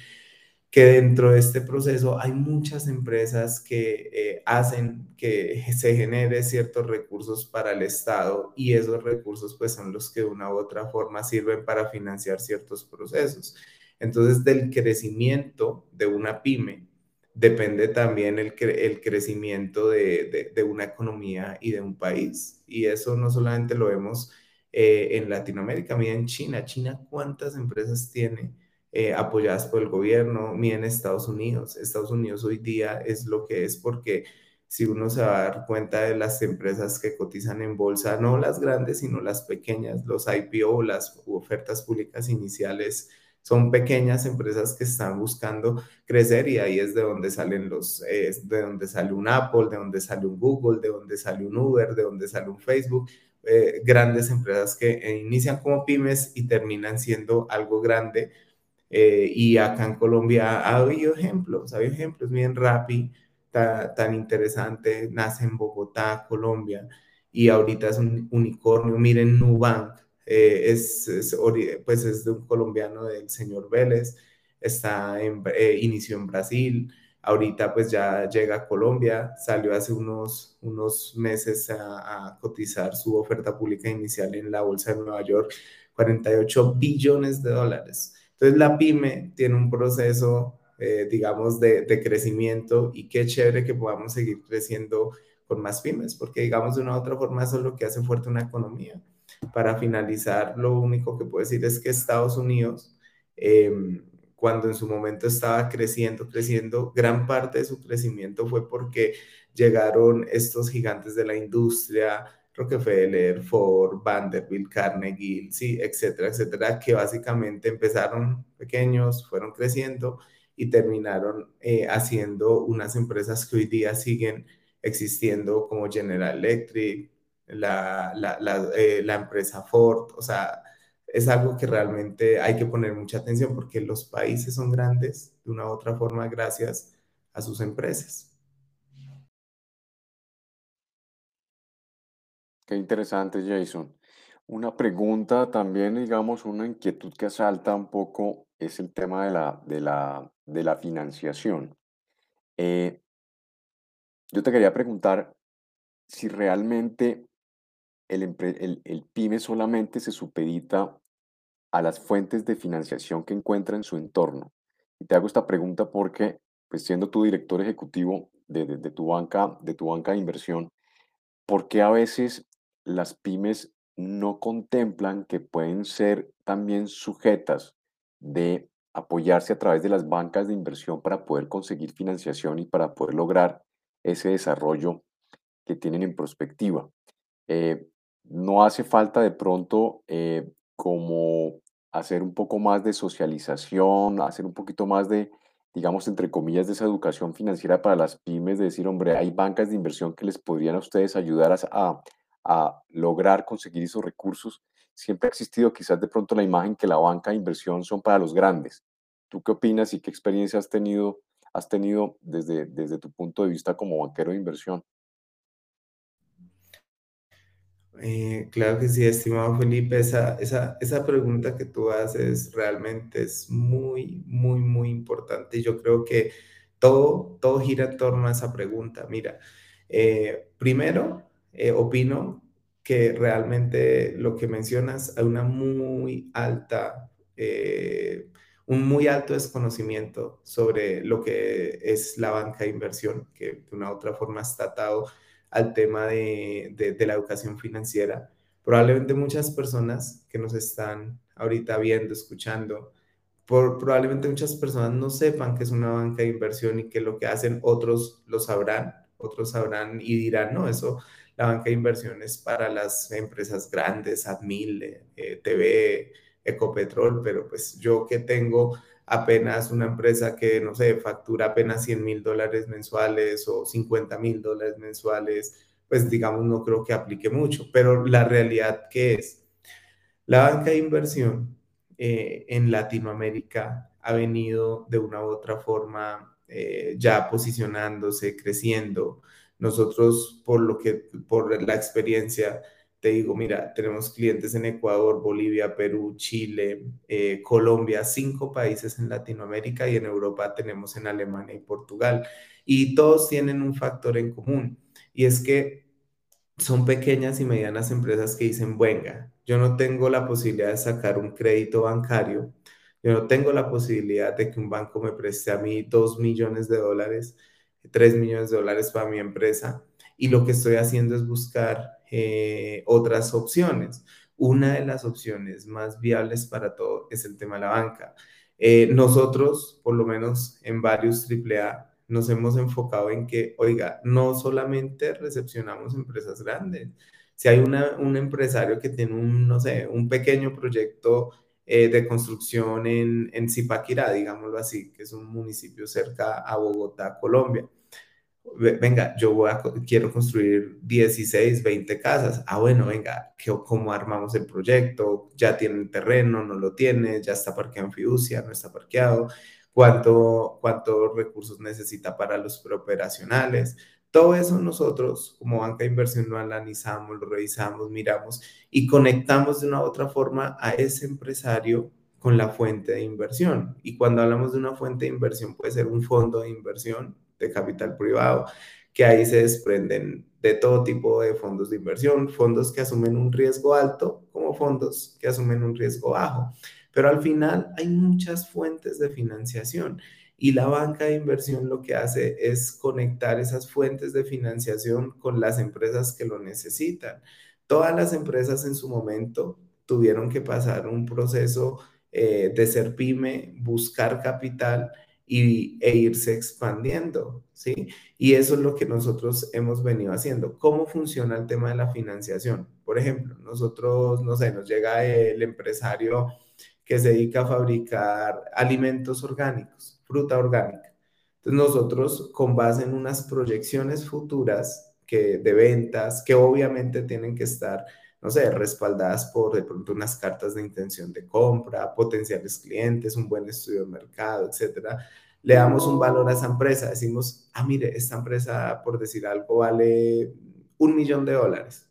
C: que dentro de este proceso hay muchas empresas que eh, hacen que se genere ciertos recursos para el Estado y esos recursos pues son los que de una u otra forma sirven para financiar ciertos procesos. Entonces, del crecimiento de una pyme, depende también el, crecimiento de, de, una economía y de un país. Y eso no solamente lo vemos eh, en Latinoamérica, mira en China. China, ¿cuántas empresas tiene eh, apoyadas por el gobierno? Mira en Estados Unidos. Estados Unidos hoy día es lo que es porque si uno se va a dar cuenta de las empresas que cotizan en bolsa, no las grandes, sino las pequeñas, los IPO, las ofertas públicas iniciales, son pequeñas empresas que están buscando crecer y ahí es de donde salen los, de donde sale un Apple, de donde sale un Google, de donde sale un Uber, de donde sale un Facebook, eh, grandes empresas que eh, inician como pymes y terminan siendo algo grande. Eh, y acá en Colombia ha habido ejemplos, ha habido ejemplos, bien Rappi, tan interesante, nace en Bogotá, Colombia, y ahorita es un unicornio. Miren, Nubank, eh, es, pues es de un colombiano del señor Vélez, está eh, inició en Brasil, ahorita pues ya llega a Colombia, salió hace unos, unos meses a, a, cotizar su oferta pública inicial en la Bolsa de Nueva York, 48 billones de dólares. Entonces la pyme tiene un proceso eh, digamos, de, de, crecimiento y qué chévere que podamos seguir creciendo con más pymes, porque digamos de una u otra forma eso es lo que hace fuerte una economía. Para finalizar, lo único que puedo decir es que Estados Unidos, eh, cuando en su momento estaba creciendo, creciendo, gran parte de su crecimiento fue porque llegaron estos gigantes de la industria, Rockefeller, Ford, Vanderbilt, Carnegie, sí, etcétera, etcétera, que básicamente empezaron pequeños, fueron creciendo y terminaron eh, haciendo unas empresas que hoy día siguen existiendo como General Electric, la, la, la, eh, la, empresa Ford, o sea, es algo que realmente hay que poner mucha atención porque los países son grandes de una u otra forma gracias a sus empresas.
B: Qué interesante, Jason. Una pregunta también, digamos, una inquietud que asalta un poco es el tema de la, de la, de la financiación. Eh, yo te quería preguntar si realmente el, pyme solamente se supedita a las fuentes de financiación que encuentra en su entorno. Y te hago esta pregunta porque, pues siendo tu director ejecutivo de tu, banca, de tu banca de inversión, ¿por qué a veces las pymes no contemplan que pueden ser también sujetas de apoyarse a través de las bancas de inversión para poder conseguir financiación y para poder lograr ese desarrollo que tienen en perspectiva. Eh, no hace falta de pronto eh, como hacer un poco más de socialización, hacer un poquito más de, digamos, entre comillas, de esa educación financiera para las pymes, de decir, hombre, hay bancas de inversión que les podrían a ustedes ayudar a, a lograr conseguir esos recursos, siempre ha existido quizás de pronto la imagen que la banca de inversión son para los grandes. ¿Tú qué opinas y qué experiencia has tenido, has tenido desde, desde tu punto de vista como banquero de inversión?
C: Eh, claro que sí, estimado Felipe, esa, esa, esa pregunta que tú haces realmente es muy, muy, muy importante y yo creo que todo, todo gira en torno a esa pregunta. Mira, eh, primero, eh, opino que realmente lo que mencionas hay una muy alta, un muy alto desconocimiento sobre lo que es la banca de inversión, que de una u otra forma está atado al tema de, de, la educación financiera. Probablemente muchas personas que nos están ahorita viendo, escuchando, por, probablemente muchas personas no sepan que es una banca de inversión y que lo que hacen otros lo sabrán, otros sabrán y dirán, no, eso la banca de inversiones para las empresas grandes, Admil, eh, TV, Ecopetrol, pero pues yo que tengo apenas una empresa que, no sé, factura apenas 100 mil dólares mensuales o 50 mil dólares mensuales, pues digamos, no creo que aplique mucho, pero la realidad que es, la banca de inversión eh, en Latinoamérica ha venido de una u otra forma eh, ya posicionándose, creciendo, nosotros, por lo que, por la experiencia, te digo, mira, tenemos clientes en Ecuador, Bolivia, Perú, Chile, eh, Colombia, cinco países en Latinoamérica y en Europa tenemos en Alemania y Portugal. Y todos tienen un factor en común y es que son pequeñas y medianas empresas que dicen, venga, yo no tengo la posibilidad de sacar un crédito bancario, yo no tengo la posibilidad de que un banco me preste a mí dos millones de dólares 3 millones de dólares para mi empresa y lo que estoy haciendo es buscar eh, otras opciones. una de las opciones más viables para todo es el tema de la banca. Eh, nosotros, por lo menos en varios AAA, nos hemos enfocado en que, oiga, no solamente recepcionamos empresas grandes. Si hay un empresario que tiene un, no sé, un pequeño proyecto eh, de construcción en, en Zipaquirá, digámoslo así, que es un municipio cerca a Bogotá, Colombia venga, yo voy a, quiero construir 16, 20 casas. Ah, bueno, venga, ¿cómo armamos el proyecto? ¿Ya tiene el terreno? ¿No lo tiene? ¿Ya está parqueado en fiducia? ¿No está parqueado? ¿Cuánto, ¿Cuántos recursos necesita para los preoperacionales? Todo eso nosotros como banca de inversión lo analizamos, lo revisamos, miramos y conectamos de una u otra forma a ese empresario con la fuente de inversión. Y cuando hablamos de una fuente de inversión, puede ser un fondo de inversión, de capital privado, que ahí se desprenden de todo tipo de fondos de inversión, fondos que asumen un riesgo alto como fondos que asumen un riesgo bajo. Pero al final hay muchas fuentes de financiación y la banca de inversión lo que hace es conectar esas fuentes de financiación con las empresas que lo necesitan. Todas las empresas en su momento tuvieron que pasar un proceso eh, de ser pyme, buscar capital y, e irse expandiendo, ¿sí? Y eso es lo que nosotros hemos venido haciendo. ¿Cómo funciona el tema de la financiación? Por ejemplo, nosotros, no sé, nos llega el empresario que se dedica a fabricar alimentos orgánicos, fruta orgánica. Entonces nosotros, con base en unas proyecciones futuras que, de ventas, que obviamente tienen que estar no sé, respaldadas por de pronto unas cartas de intención de compra, potenciales clientes, un buen estudio de mercado, etcétera, le damos un valor a esa empresa. Decimos, ah, mire, esta empresa, por decir algo, vale un millón de dólares,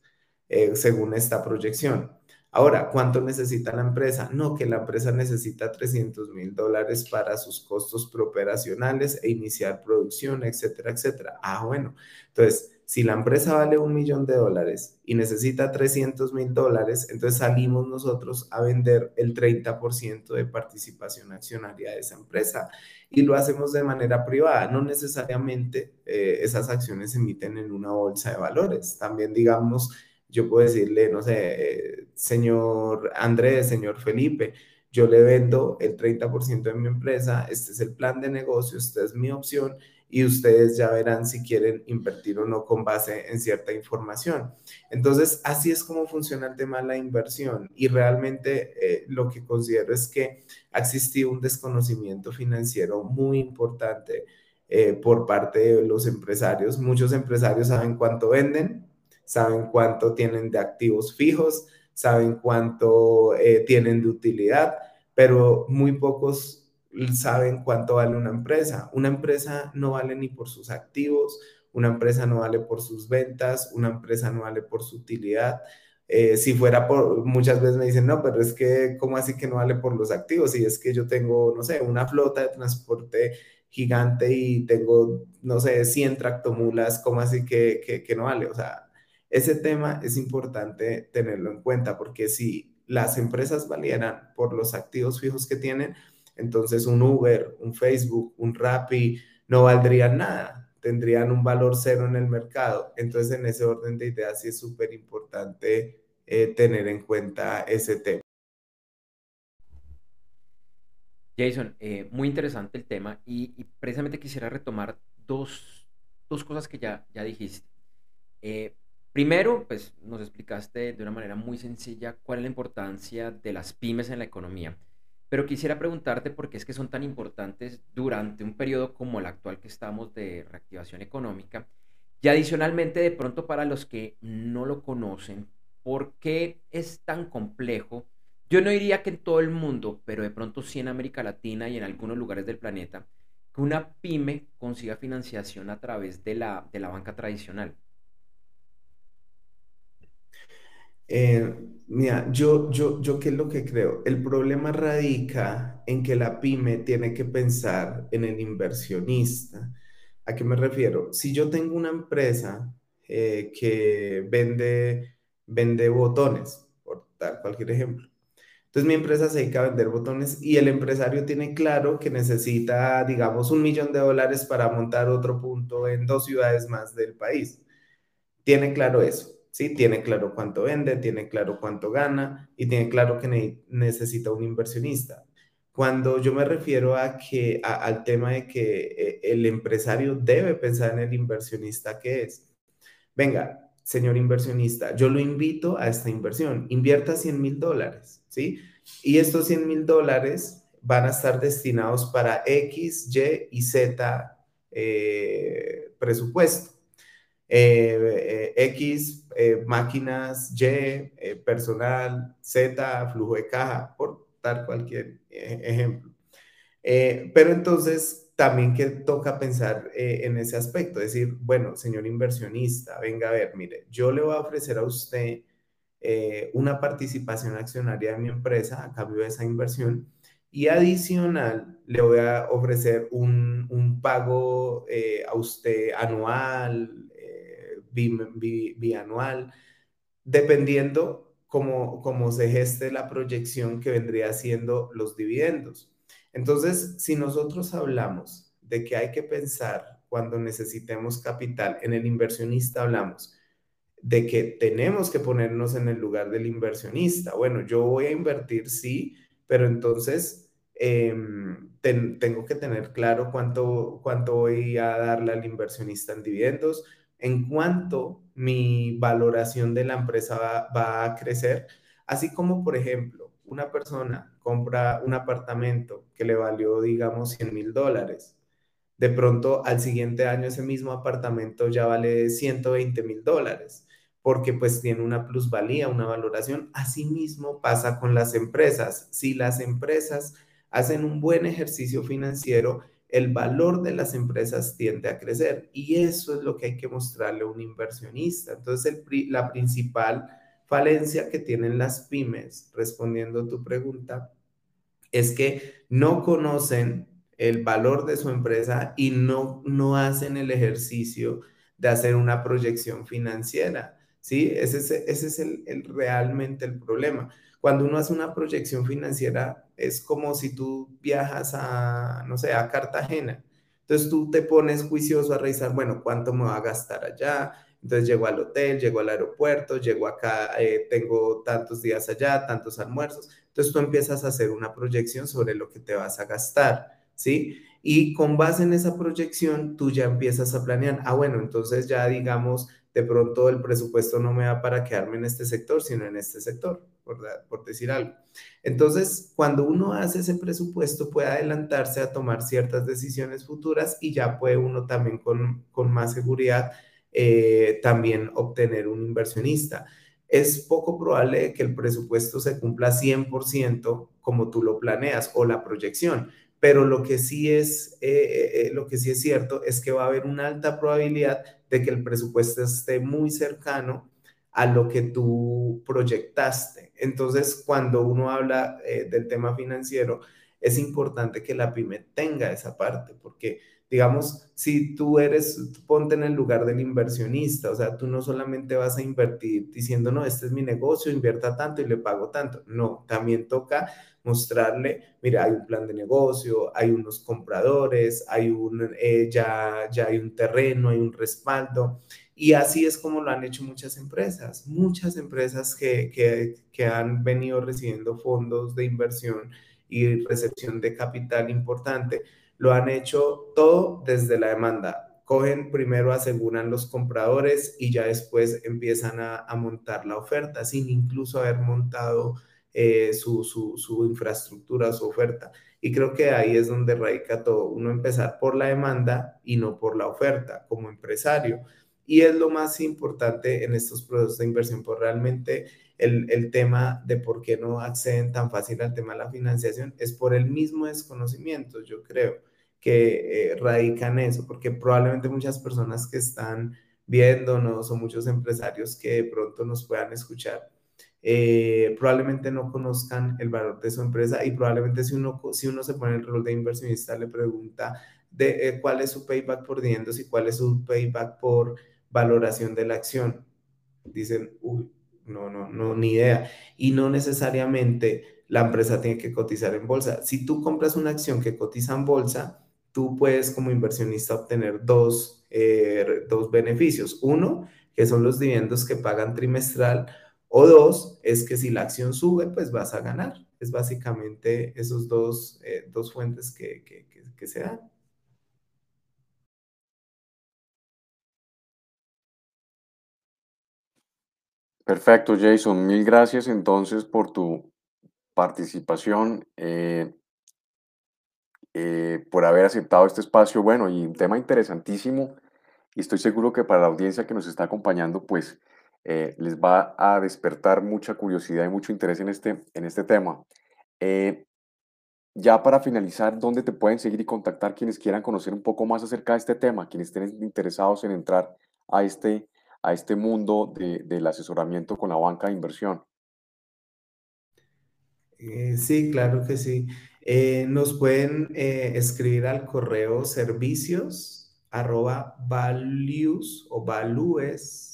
C: eh, según esta proyección. Ahora, ¿cuánto necesita la empresa? No, que la empresa necesita 300 mil dólares para sus costos preoperacionales e iniciar producción, etcétera, etcétera. Ah, bueno. Entonces, si la empresa vale un millón de dólares y necesita 300 mil dólares, entonces salimos nosotros a vender el 30% de participación accionaria de esa empresa y lo hacemos de manera privada. No necesariamente eh, esas acciones se emiten en una bolsa de valores. También, digamos, yo puedo decirle, no sé, eh, señor Andrés, señor Felipe, yo le vendo el 30% de mi empresa, este es el plan de negocio, esta es mi opción y ustedes ya verán si quieren invertir o no con base en cierta información. Entonces, así es como funciona el tema de la inversión y realmente eh, lo que considero es que ha existido un desconocimiento financiero muy importante eh, por parte de los empresarios. Muchos empresarios saben cuánto venden, saben cuánto tienen de activos fijos, saben cuánto eh, tienen de utilidad, pero muy pocos saben cuánto vale una empresa. Una empresa no vale ni por sus activos, una empresa no vale por sus ventas, una empresa no vale por su utilidad. Eh, si fuera por, muchas veces me dicen, no, pero es que, ¿cómo así que no vale por los activos? Si es que yo tengo, no sé, una flota de transporte gigante y tengo, no sé, 100 tractomulas, ¿cómo así que, que, que no vale? O sea, ese tema es importante tenerlo en cuenta porque si las empresas valieran por los activos fijos que tienen, entonces un Uber, un Facebook, un Rappi no valdrían nada, tendrían un valor cero en el mercado. Entonces en ese orden de ideas sí es súper importante eh, tener en cuenta ese tema.
A: Jason, eh, muy interesante el tema y, precisamente quisiera retomar dos, cosas que ya, ya dijiste. Eh, primero, pues nos explicaste de una manera muy sencilla cuál es la importancia de las pymes en la economía. Pero quisiera preguntarte por qué es que son tan importantes durante un periodo como el actual que estamos de reactivación económica. Y adicionalmente, de pronto para los que no lo conocen, ¿por qué es tan complejo? Yo no diría que en todo el mundo, pero de pronto sí en América Latina y en algunos lugares del planeta, que una pyme consiga financiación a través de la, de la banca tradicional.
C: Eh, mira, yo, yo, yo qué es lo que creo. El problema radica en que la pyme tiene que pensar en el inversionista. ¿A qué me refiero? Si yo tengo una empresa eh, que vende, vende botones, por dar cualquier ejemplo. Entonces mi empresa se dedica a vender botones y el empresario tiene claro que necesita, digamos, un millón de dólares para montar otro punto en dos ciudades más del país. Tiene claro eso ¿sí? Tiene claro cuánto vende, tiene claro cuánto gana y tiene claro que necesita un inversionista. Cuando yo me refiero a que, al tema de que eh, el empresario debe pensar en el inversionista que es, venga, señor inversionista, yo lo invito a esta inversión, invierta 100 mil dólares, ¿sí? Y estos 100 mil dólares van a estar destinados para X, Y y Z eh, presupuesto. Eh, eh, X, máquinas, Y, personal, Z, flujo de caja, por dar cualquier ejemplo. pero entonces también que toca pensar en ese aspecto, decir, bueno, señor inversionista, venga a ver, mire, yo le voy a ofrecer a usted una participación accionaria de mi empresa a cambio de esa inversión y adicional, le voy a ofrecer un, un pago eh, a usted anual, eh, bianual, dependiendo cómo, cómo se geste la proyección que vendría siendo los dividendos. Entonces, si nosotros hablamos de que hay que pensar cuando necesitemos capital, en el inversionista hablamos de que tenemos que ponernos en el lugar del inversionista. Bueno, yo voy a invertir, sí, pero entonces Em, tengo que tener claro cuánto, cuánto voy a darle al inversionista en dividendos, en cuánto mi valoración de la empresa va, va a crecer, así como, por ejemplo, una persona compra un apartamento que le valió, digamos, 100 mil dólares. De pronto, al siguiente año, ese mismo apartamento ya vale 120 mil dólares porque pues tiene una plusvalía, una valoración. Asimismo pasa con las empresas. Si las empresas hacen un buen ejercicio financiero, el valor de las empresas tiende a crecer y eso es lo que hay que mostrarle a un inversionista. Entonces, la principal falencia que tienen las pymes, respondiendo a tu pregunta, es que no conocen el valor de su empresa y no, no hacen el ejercicio de hacer una proyección financiera. ¿sí? Ese es, ese es el, realmente el problema. Cuando uno hace una proyección financiera, es como si tú viajas a, no sé, a Cartagena. Entonces tú te pones juicioso a revisar, bueno, ¿cuánto me va a gastar allá? Entonces llego al hotel, llego al aeropuerto, llego acá, eh, tengo tantos días allá, tantos almuerzos. Entonces tú empiezas a hacer una proyección sobre lo que te vas a gastar, ¿sí? Y con base en esa proyección, tú ya empiezas a planear, ah, bueno, entonces ya digamos, de pronto el presupuesto no me da para quedarme en este sector, sino en este sector por, decir algo. Entonces, cuando uno hace ese presupuesto, puede adelantarse a tomar ciertas decisiones futuras y ya puede uno también con, más seguridad eh, también obtener un inversionista. Es poco probable que el presupuesto se cumpla 100% como tú lo planeas o la proyección, pero lo que sí es, eh, eh, lo que sí es cierto es que va a haber una alta probabilidad de que el presupuesto esté muy cercano a lo que tú proyectaste. Entonces, cuando uno habla eh, del tema financiero, es importante que la pyme tenga esa parte, porque digamos, si tú eres, ponte en el lugar del inversionista, o sea, tú no solamente vas a invertir diciendo, no, este es mi negocio, invierta tanto y le pago tanto. No, también toca mostrarle, mira, hay un plan de negocio, hay unos compradores, hay un, eh, ya, ya hay un terreno, hay un respaldo. Y así es como lo han hecho muchas empresas, muchas empresas que, que, han venido recibiendo fondos de inversión y recepción de capital importante lo han hecho todo desde la demanda. Cogen primero, aseguran los compradores y ya después empiezan a, montar la oferta sin incluso haber montado eh, su, su, su, infraestructura, su oferta. Y creo que ahí es donde radica todo. Uno empezar por la demanda y no por la oferta como empresario. Y es lo más importante en estos procesos de inversión, por realmente el, el, tema de por qué no acceden tan fácil al tema de la financiación es por el mismo desconocimiento, yo creo que eh, radican eso, porque probablemente muchas personas que están viéndonos o muchos empresarios que de pronto nos puedan escuchar, eh, probablemente no conozcan el valor de su empresa y probablemente si uno, si uno se pone en el rol de inversionista le pregunta de eh, cuál es su payback por dividendos y cuál es su payback por valoración de la acción. Dicen, uy, no, no, no, ni idea. Y no necesariamente la empresa tiene que cotizar en bolsa. Si tú compras una acción que cotiza en bolsa, tú puedes como inversionista obtener dos, eh, dos beneficios. Uno, que son los dividendos que pagan trimestral, o dos, es que si la acción sube, pues vas a ganar. Es básicamente esos dos, eh, dos fuentes que, que, que se dan.
B: Perfecto, Jason. Mil gracias entonces por tu participación, eh, eh, por haber aceptado este espacio. Bueno, y un tema interesantísimo y estoy seguro que para la audiencia que nos está acompañando, pues eh, les va a despertar mucha curiosidad y mucho interés en este, en este tema. ya para finalizar, ¿dónde te pueden seguir y contactar quienes quieran conocer un poco más acerca de este tema, quienes estén interesados en entrar a este a este mundo del asesoramiento con la banca de inversión?
C: Eh, sí, claro que sí. Eh, nos pueden eh, escribir al correo servicios arroba values o values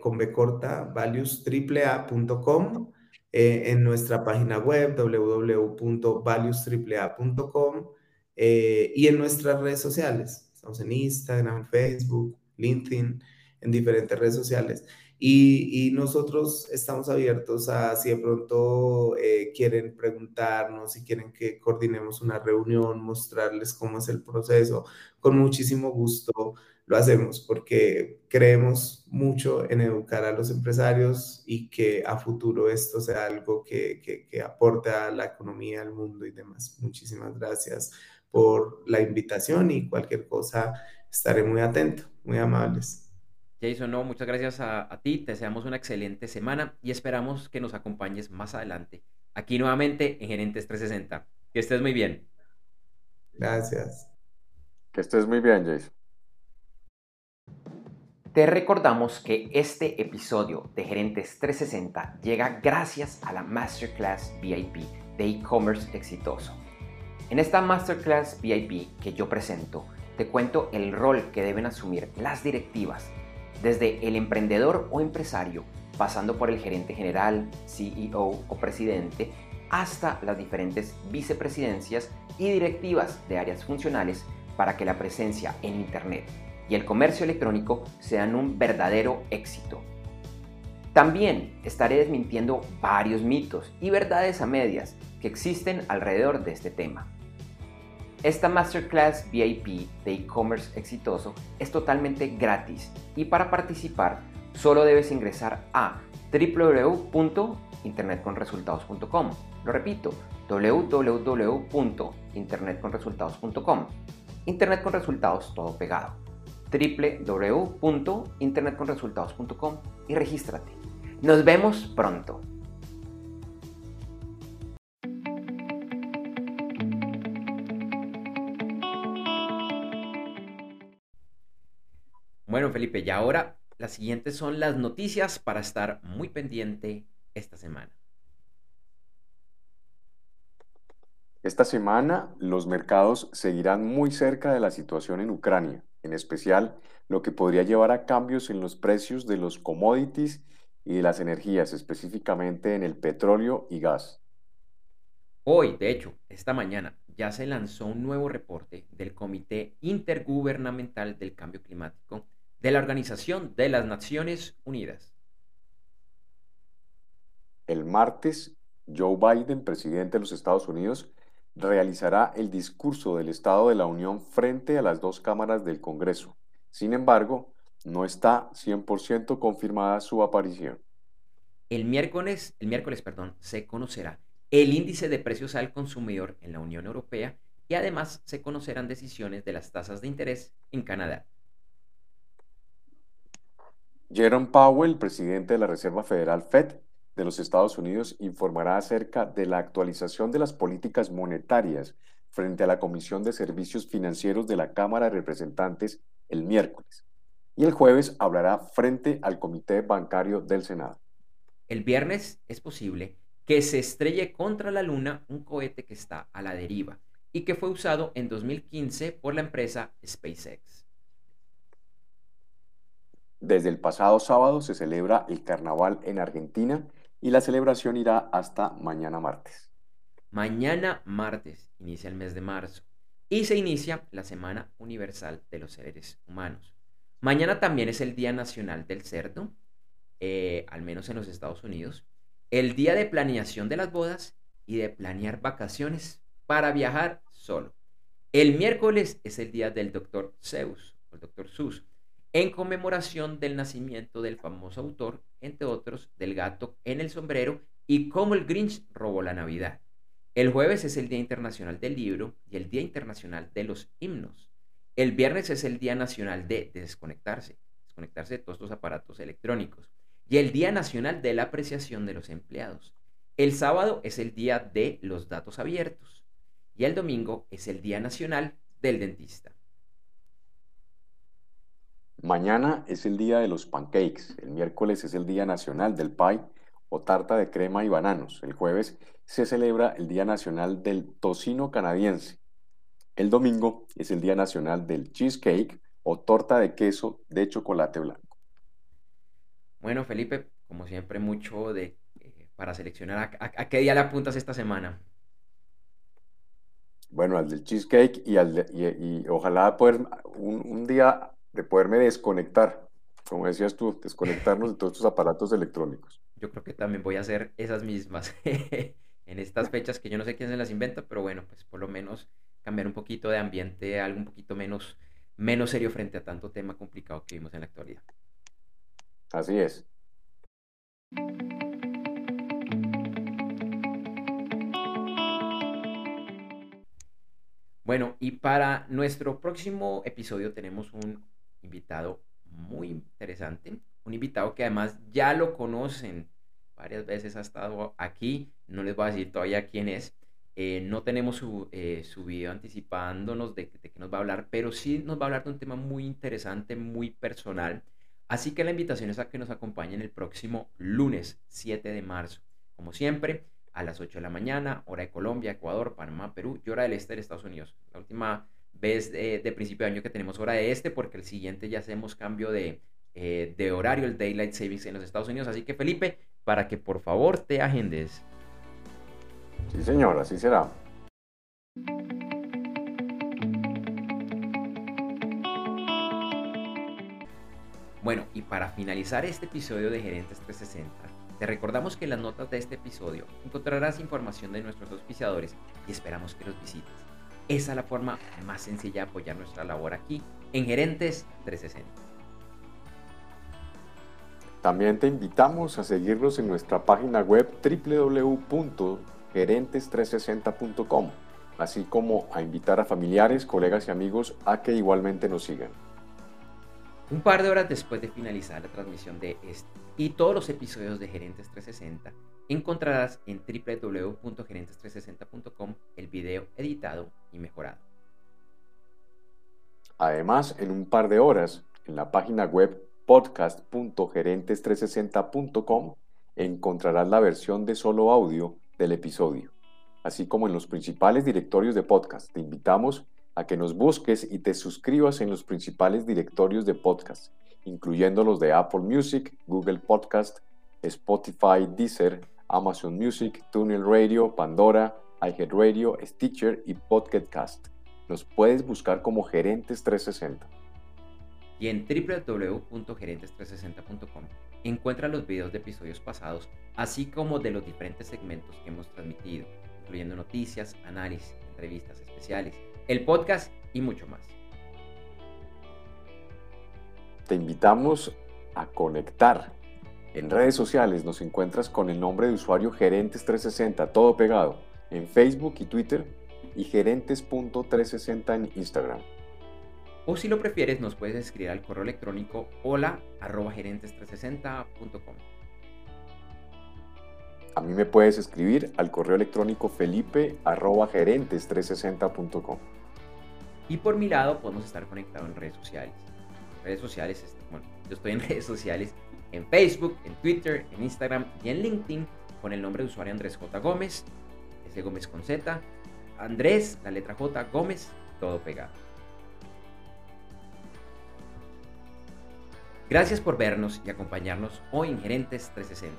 C: con B corta valuesaaa.com en nuestra página web www.valuesaaa.com y en nuestras redes sociales. Estamos en Instagram, Facebook, LinkedIn en diferentes redes sociales. Y, nosotros estamos abiertos a si de pronto eh, quieren preguntarnos, si quieren que coordinemos una reunión, mostrarles cómo es el proceso, con muchísimo gusto lo hacemos porque creemos mucho en educar a los empresarios y que a futuro esto sea algo que, que, que aporte a la economía, al mundo y demás. Muchísimas gracias por la invitación y cualquier cosa estaré muy atento, muy amables.
A: Jason, no, muchas gracias a, ti, te deseamos una excelente semana y esperamos que nos acompañes más adelante, aquí nuevamente en Gerentes 360. Que estés muy bien.
C: Gracias.
B: Que estés muy bien, Jason.
A: Te recordamos que este episodio de Gerentes 360 llega gracias a la Masterclass VIP de e-commerce exitoso. En esta Masterclass VIP que yo presento, te cuento el rol que deben asumir las directivas desde el emprendedor o empresario, pasando por el gerente general, CEO o presidente, hasta las diferentes vicepresidencias y directivas de áreas funcionales para que la presencia en Internet y el comercio electrónico sean un verdadero éxito. También estaré desmintiendo varios mitos y verdades a medias que existen alrededor de este tema. Esta Masterclass VIP de e-commerce exitoso es totalmente gratis y para participar solo debes ingresar a www.internetconresultados.com. Lo repito, www.internetconresultados.com. Internet con resultados todo pegado. www.internetconresultados.com y regístrate. Nos vemos pronto. Bueno, Felipe, y ahora las siguientes son las noticias para estar muy pendiente esta semana.
B: Esta semana los mercados seguirán muy cerca de la situación en Ucrania, en especial lo que podría llevar a cambios en los precios de los commodities y de las energías, específicamente en el petróleo y gas.
A: Hoy, de hecho, esta mañana ya se lanzó un nuevo reporte del Comité Intergubernamental del Cambio Climático de la Organización de las Naciones Unidas.
B: El martes, Joe Biden, presidente de los Estados Unidos, realizará el discurso del Estado de la Unión frente a las dos cámaras del Congreso. Sin embargo, no está 100% confirmada su aparición.
A: El miércoles, el miércoles perdón, se conocerá el índice de precios al consumidor en la Unión Europea y además se conocerán decisiones de las tasas de interés en Canadá.
B: Jerome Powell, presidente de la Reserva Federal Fed de los Estados Unidos, informará acerca de la actualización de las políticas monetarias frente a la Comisión de Servicios Financieros de la Cámara de Representantes el miércoles. Y el jueves hablará frente al Comité Bancario del Senado.
A: El viernes es posible que se estrelle contra la Luna un cohete que está a la deriva y que fue usado en 2015 por la empresa SpaceX.
B: Desde el pasado sábado se celebra el carnaval en Argentina y la celebración irá hasta mañana martes.
A: Mañana martes inicia el mes de marzo y se inicia la Semana Universal de los Seres Humanos. Mañana también es el Día Nacional del Cerdo, eh, al menos en los Estados Unidos. El día de planeación de las bodas y de planear vacaciones para viajar solo. El miércoles es el día del doctor Zeus, o el doctor Sus, en conmemoración del nacimiento del famoso autor, entre otros, del gato en el sombrero y cómo el Grinch robó la Navidad. El jueves es el Día Internacional del Libro y el Día Internacional de los Himnos. El viernes es el Día Nacional de, desconectarse, desconectarse de todos estos aparatos electrónicos. Y el Día Nacional de la Apreciación de los Empleados. El sábado es el Día de los Datos Abiertos. Y el domingo es el Día Nacional del Dentista.
B: Mañana es el día de los pancakes, el miércoles es el Día Nacional del Pie o tarta de crema y bananos, el jueves se celebra el Día Nacional del Tocino Canadiense, el domingo es el Día Nacional del Cheesecake o torta de queso de chocolate blanco.
A: Bueno, Felipe, como siempre, mucho de, eh, para seleccionar a, qué día le apuntas esta semana.
B: Bueno, al del cheesecake y, al y, ojalá poder un, un día de poderme desconectar, como decías tú, desconectarnos de todos estos aparatos electrónicos.
A: Yo creo que también voy a hacer esas mismas en estas fechas que yo no sé quién se las inventa, pero bueno, pues por lo menos cambiar un poquito de ambiente, algo un poquito menos, menos serio frente a tanto tema complicado que vimos en la actualidad.
B: Así es.
A: Bueno, y para nuestro próximo episodio tenemos un invitado muy interesante, un invitado que además ya lo conocen, varias veces ha estado aquí, no les voy a decir todavía quién es, eh, no tenemos su, eh, su video anticipándonos de, de qué nos va a hablar, pero sí nos va a hablar de un tema muy interesante, muy personal. Así que la invitación es a que nos acompañen el próximo lunes 7 de marzo, como siempre, a las 8 de la mañana, hora de Colombia, Ecuador, Panamá, Perú y hora del este de Estados Unidos. La última vez de, principio de año que tenemos hora de este, porque el siguiente ya hacemos cambio de, eh, de horario, el Daylight Savings en los Estados Unidos. Así que Felipe, para que por favor te agendes.
B: Sí, señor, así será.
A: Bueno, y para finalizar este episodio de Gerentes 360, te recordamos que en las notas de este episodio encontrarás información de nuestros auspiciadores y esperamos que los visites. Esa es la forma más sencilla de apoyar nuestra labor aquí en Gerentes 360.
B: También te invitamos a seguirnos en nuestra página web www.gerentes360.com, así como a invitar a familiares, colegas y amigos a que igualmente nos sigan.
A: Un par de horas después de finalizar la transmisión de este y todos los episodios de Gerentes 360, encontrarás en www.gerentes360.com el video editado y mejorado.
B: Además, en un par de horas, en la página web podcast.gerentes360.com encontrarás la versión de solo audio del episodio, así como en los principales directorios de podcast. Te invitamos a que nos busques y te suscribas en los principales directorios de podcast, incluyendo los de Apple Music, Google Podcast, Spotify, Deezer, Amazon Music, TuneIn Radio, Pandora, iHeartRadio, Stitcher y Podcast. Nos puedes buscar como Gerentes 360.
A: Y en www.gerentes360.com encuentra los videos de episodios pasados, así como de los diferentes segmentos que hemos transmitido, incluyendo noticias, análisis, entrevistas especiales el podcast y mucho más.
B: Te invitamos a conectar. En redes sociales nos encuentras con el nombre de usuario Gerentes360, todo pegado, en Facebook y Twitter y gerentes.360 en Instagram.
A: O si lo prefieres, nos puedes escribir al correo electrónico hola gerentes360.com.
B: A mí me puedes escribir al correo electrónico felipe gerentes360.com.
A: Y por mi lado podemos estar conectados en redes sociales. redes sociales, bueno, yo estoy en redes sociales, en Facebook, en Twitter, en Instagram y en LinkedIn con el nombre de usuario Andrés J. Gómez, ese Gómez con Z, Andrés, la letra J, Gómez, todo pegado. Gracias por vernos y acompañarnos hoy en Gerentes 360.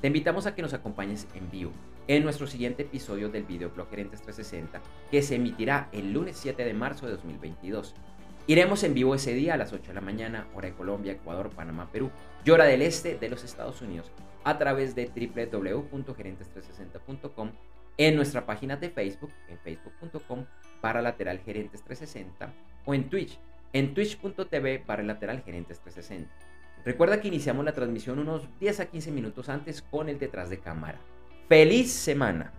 A: Te invitamos a que nos acompañes en vivo en nuestro siguiente episodio del videoblog Gerentes 360 que se emitirá el lunes 7 de marzo de 2022. Iremos en vivo ese día a las 8 de la mañana, hora de Colombia, Ecuador, Panamá, Perú y hora del este de los Estados Unidos a través de www.gerentes360.com en nuestra página de Facebook, en facebook.com para lateral gerentes 360 o en Twitch, en twitch.tv para lateral gerentes 360. Recuerda que iniciamos la transmisión unos 10 a 15 minutos antes con el detrás de cámara. ¡Feliz semana!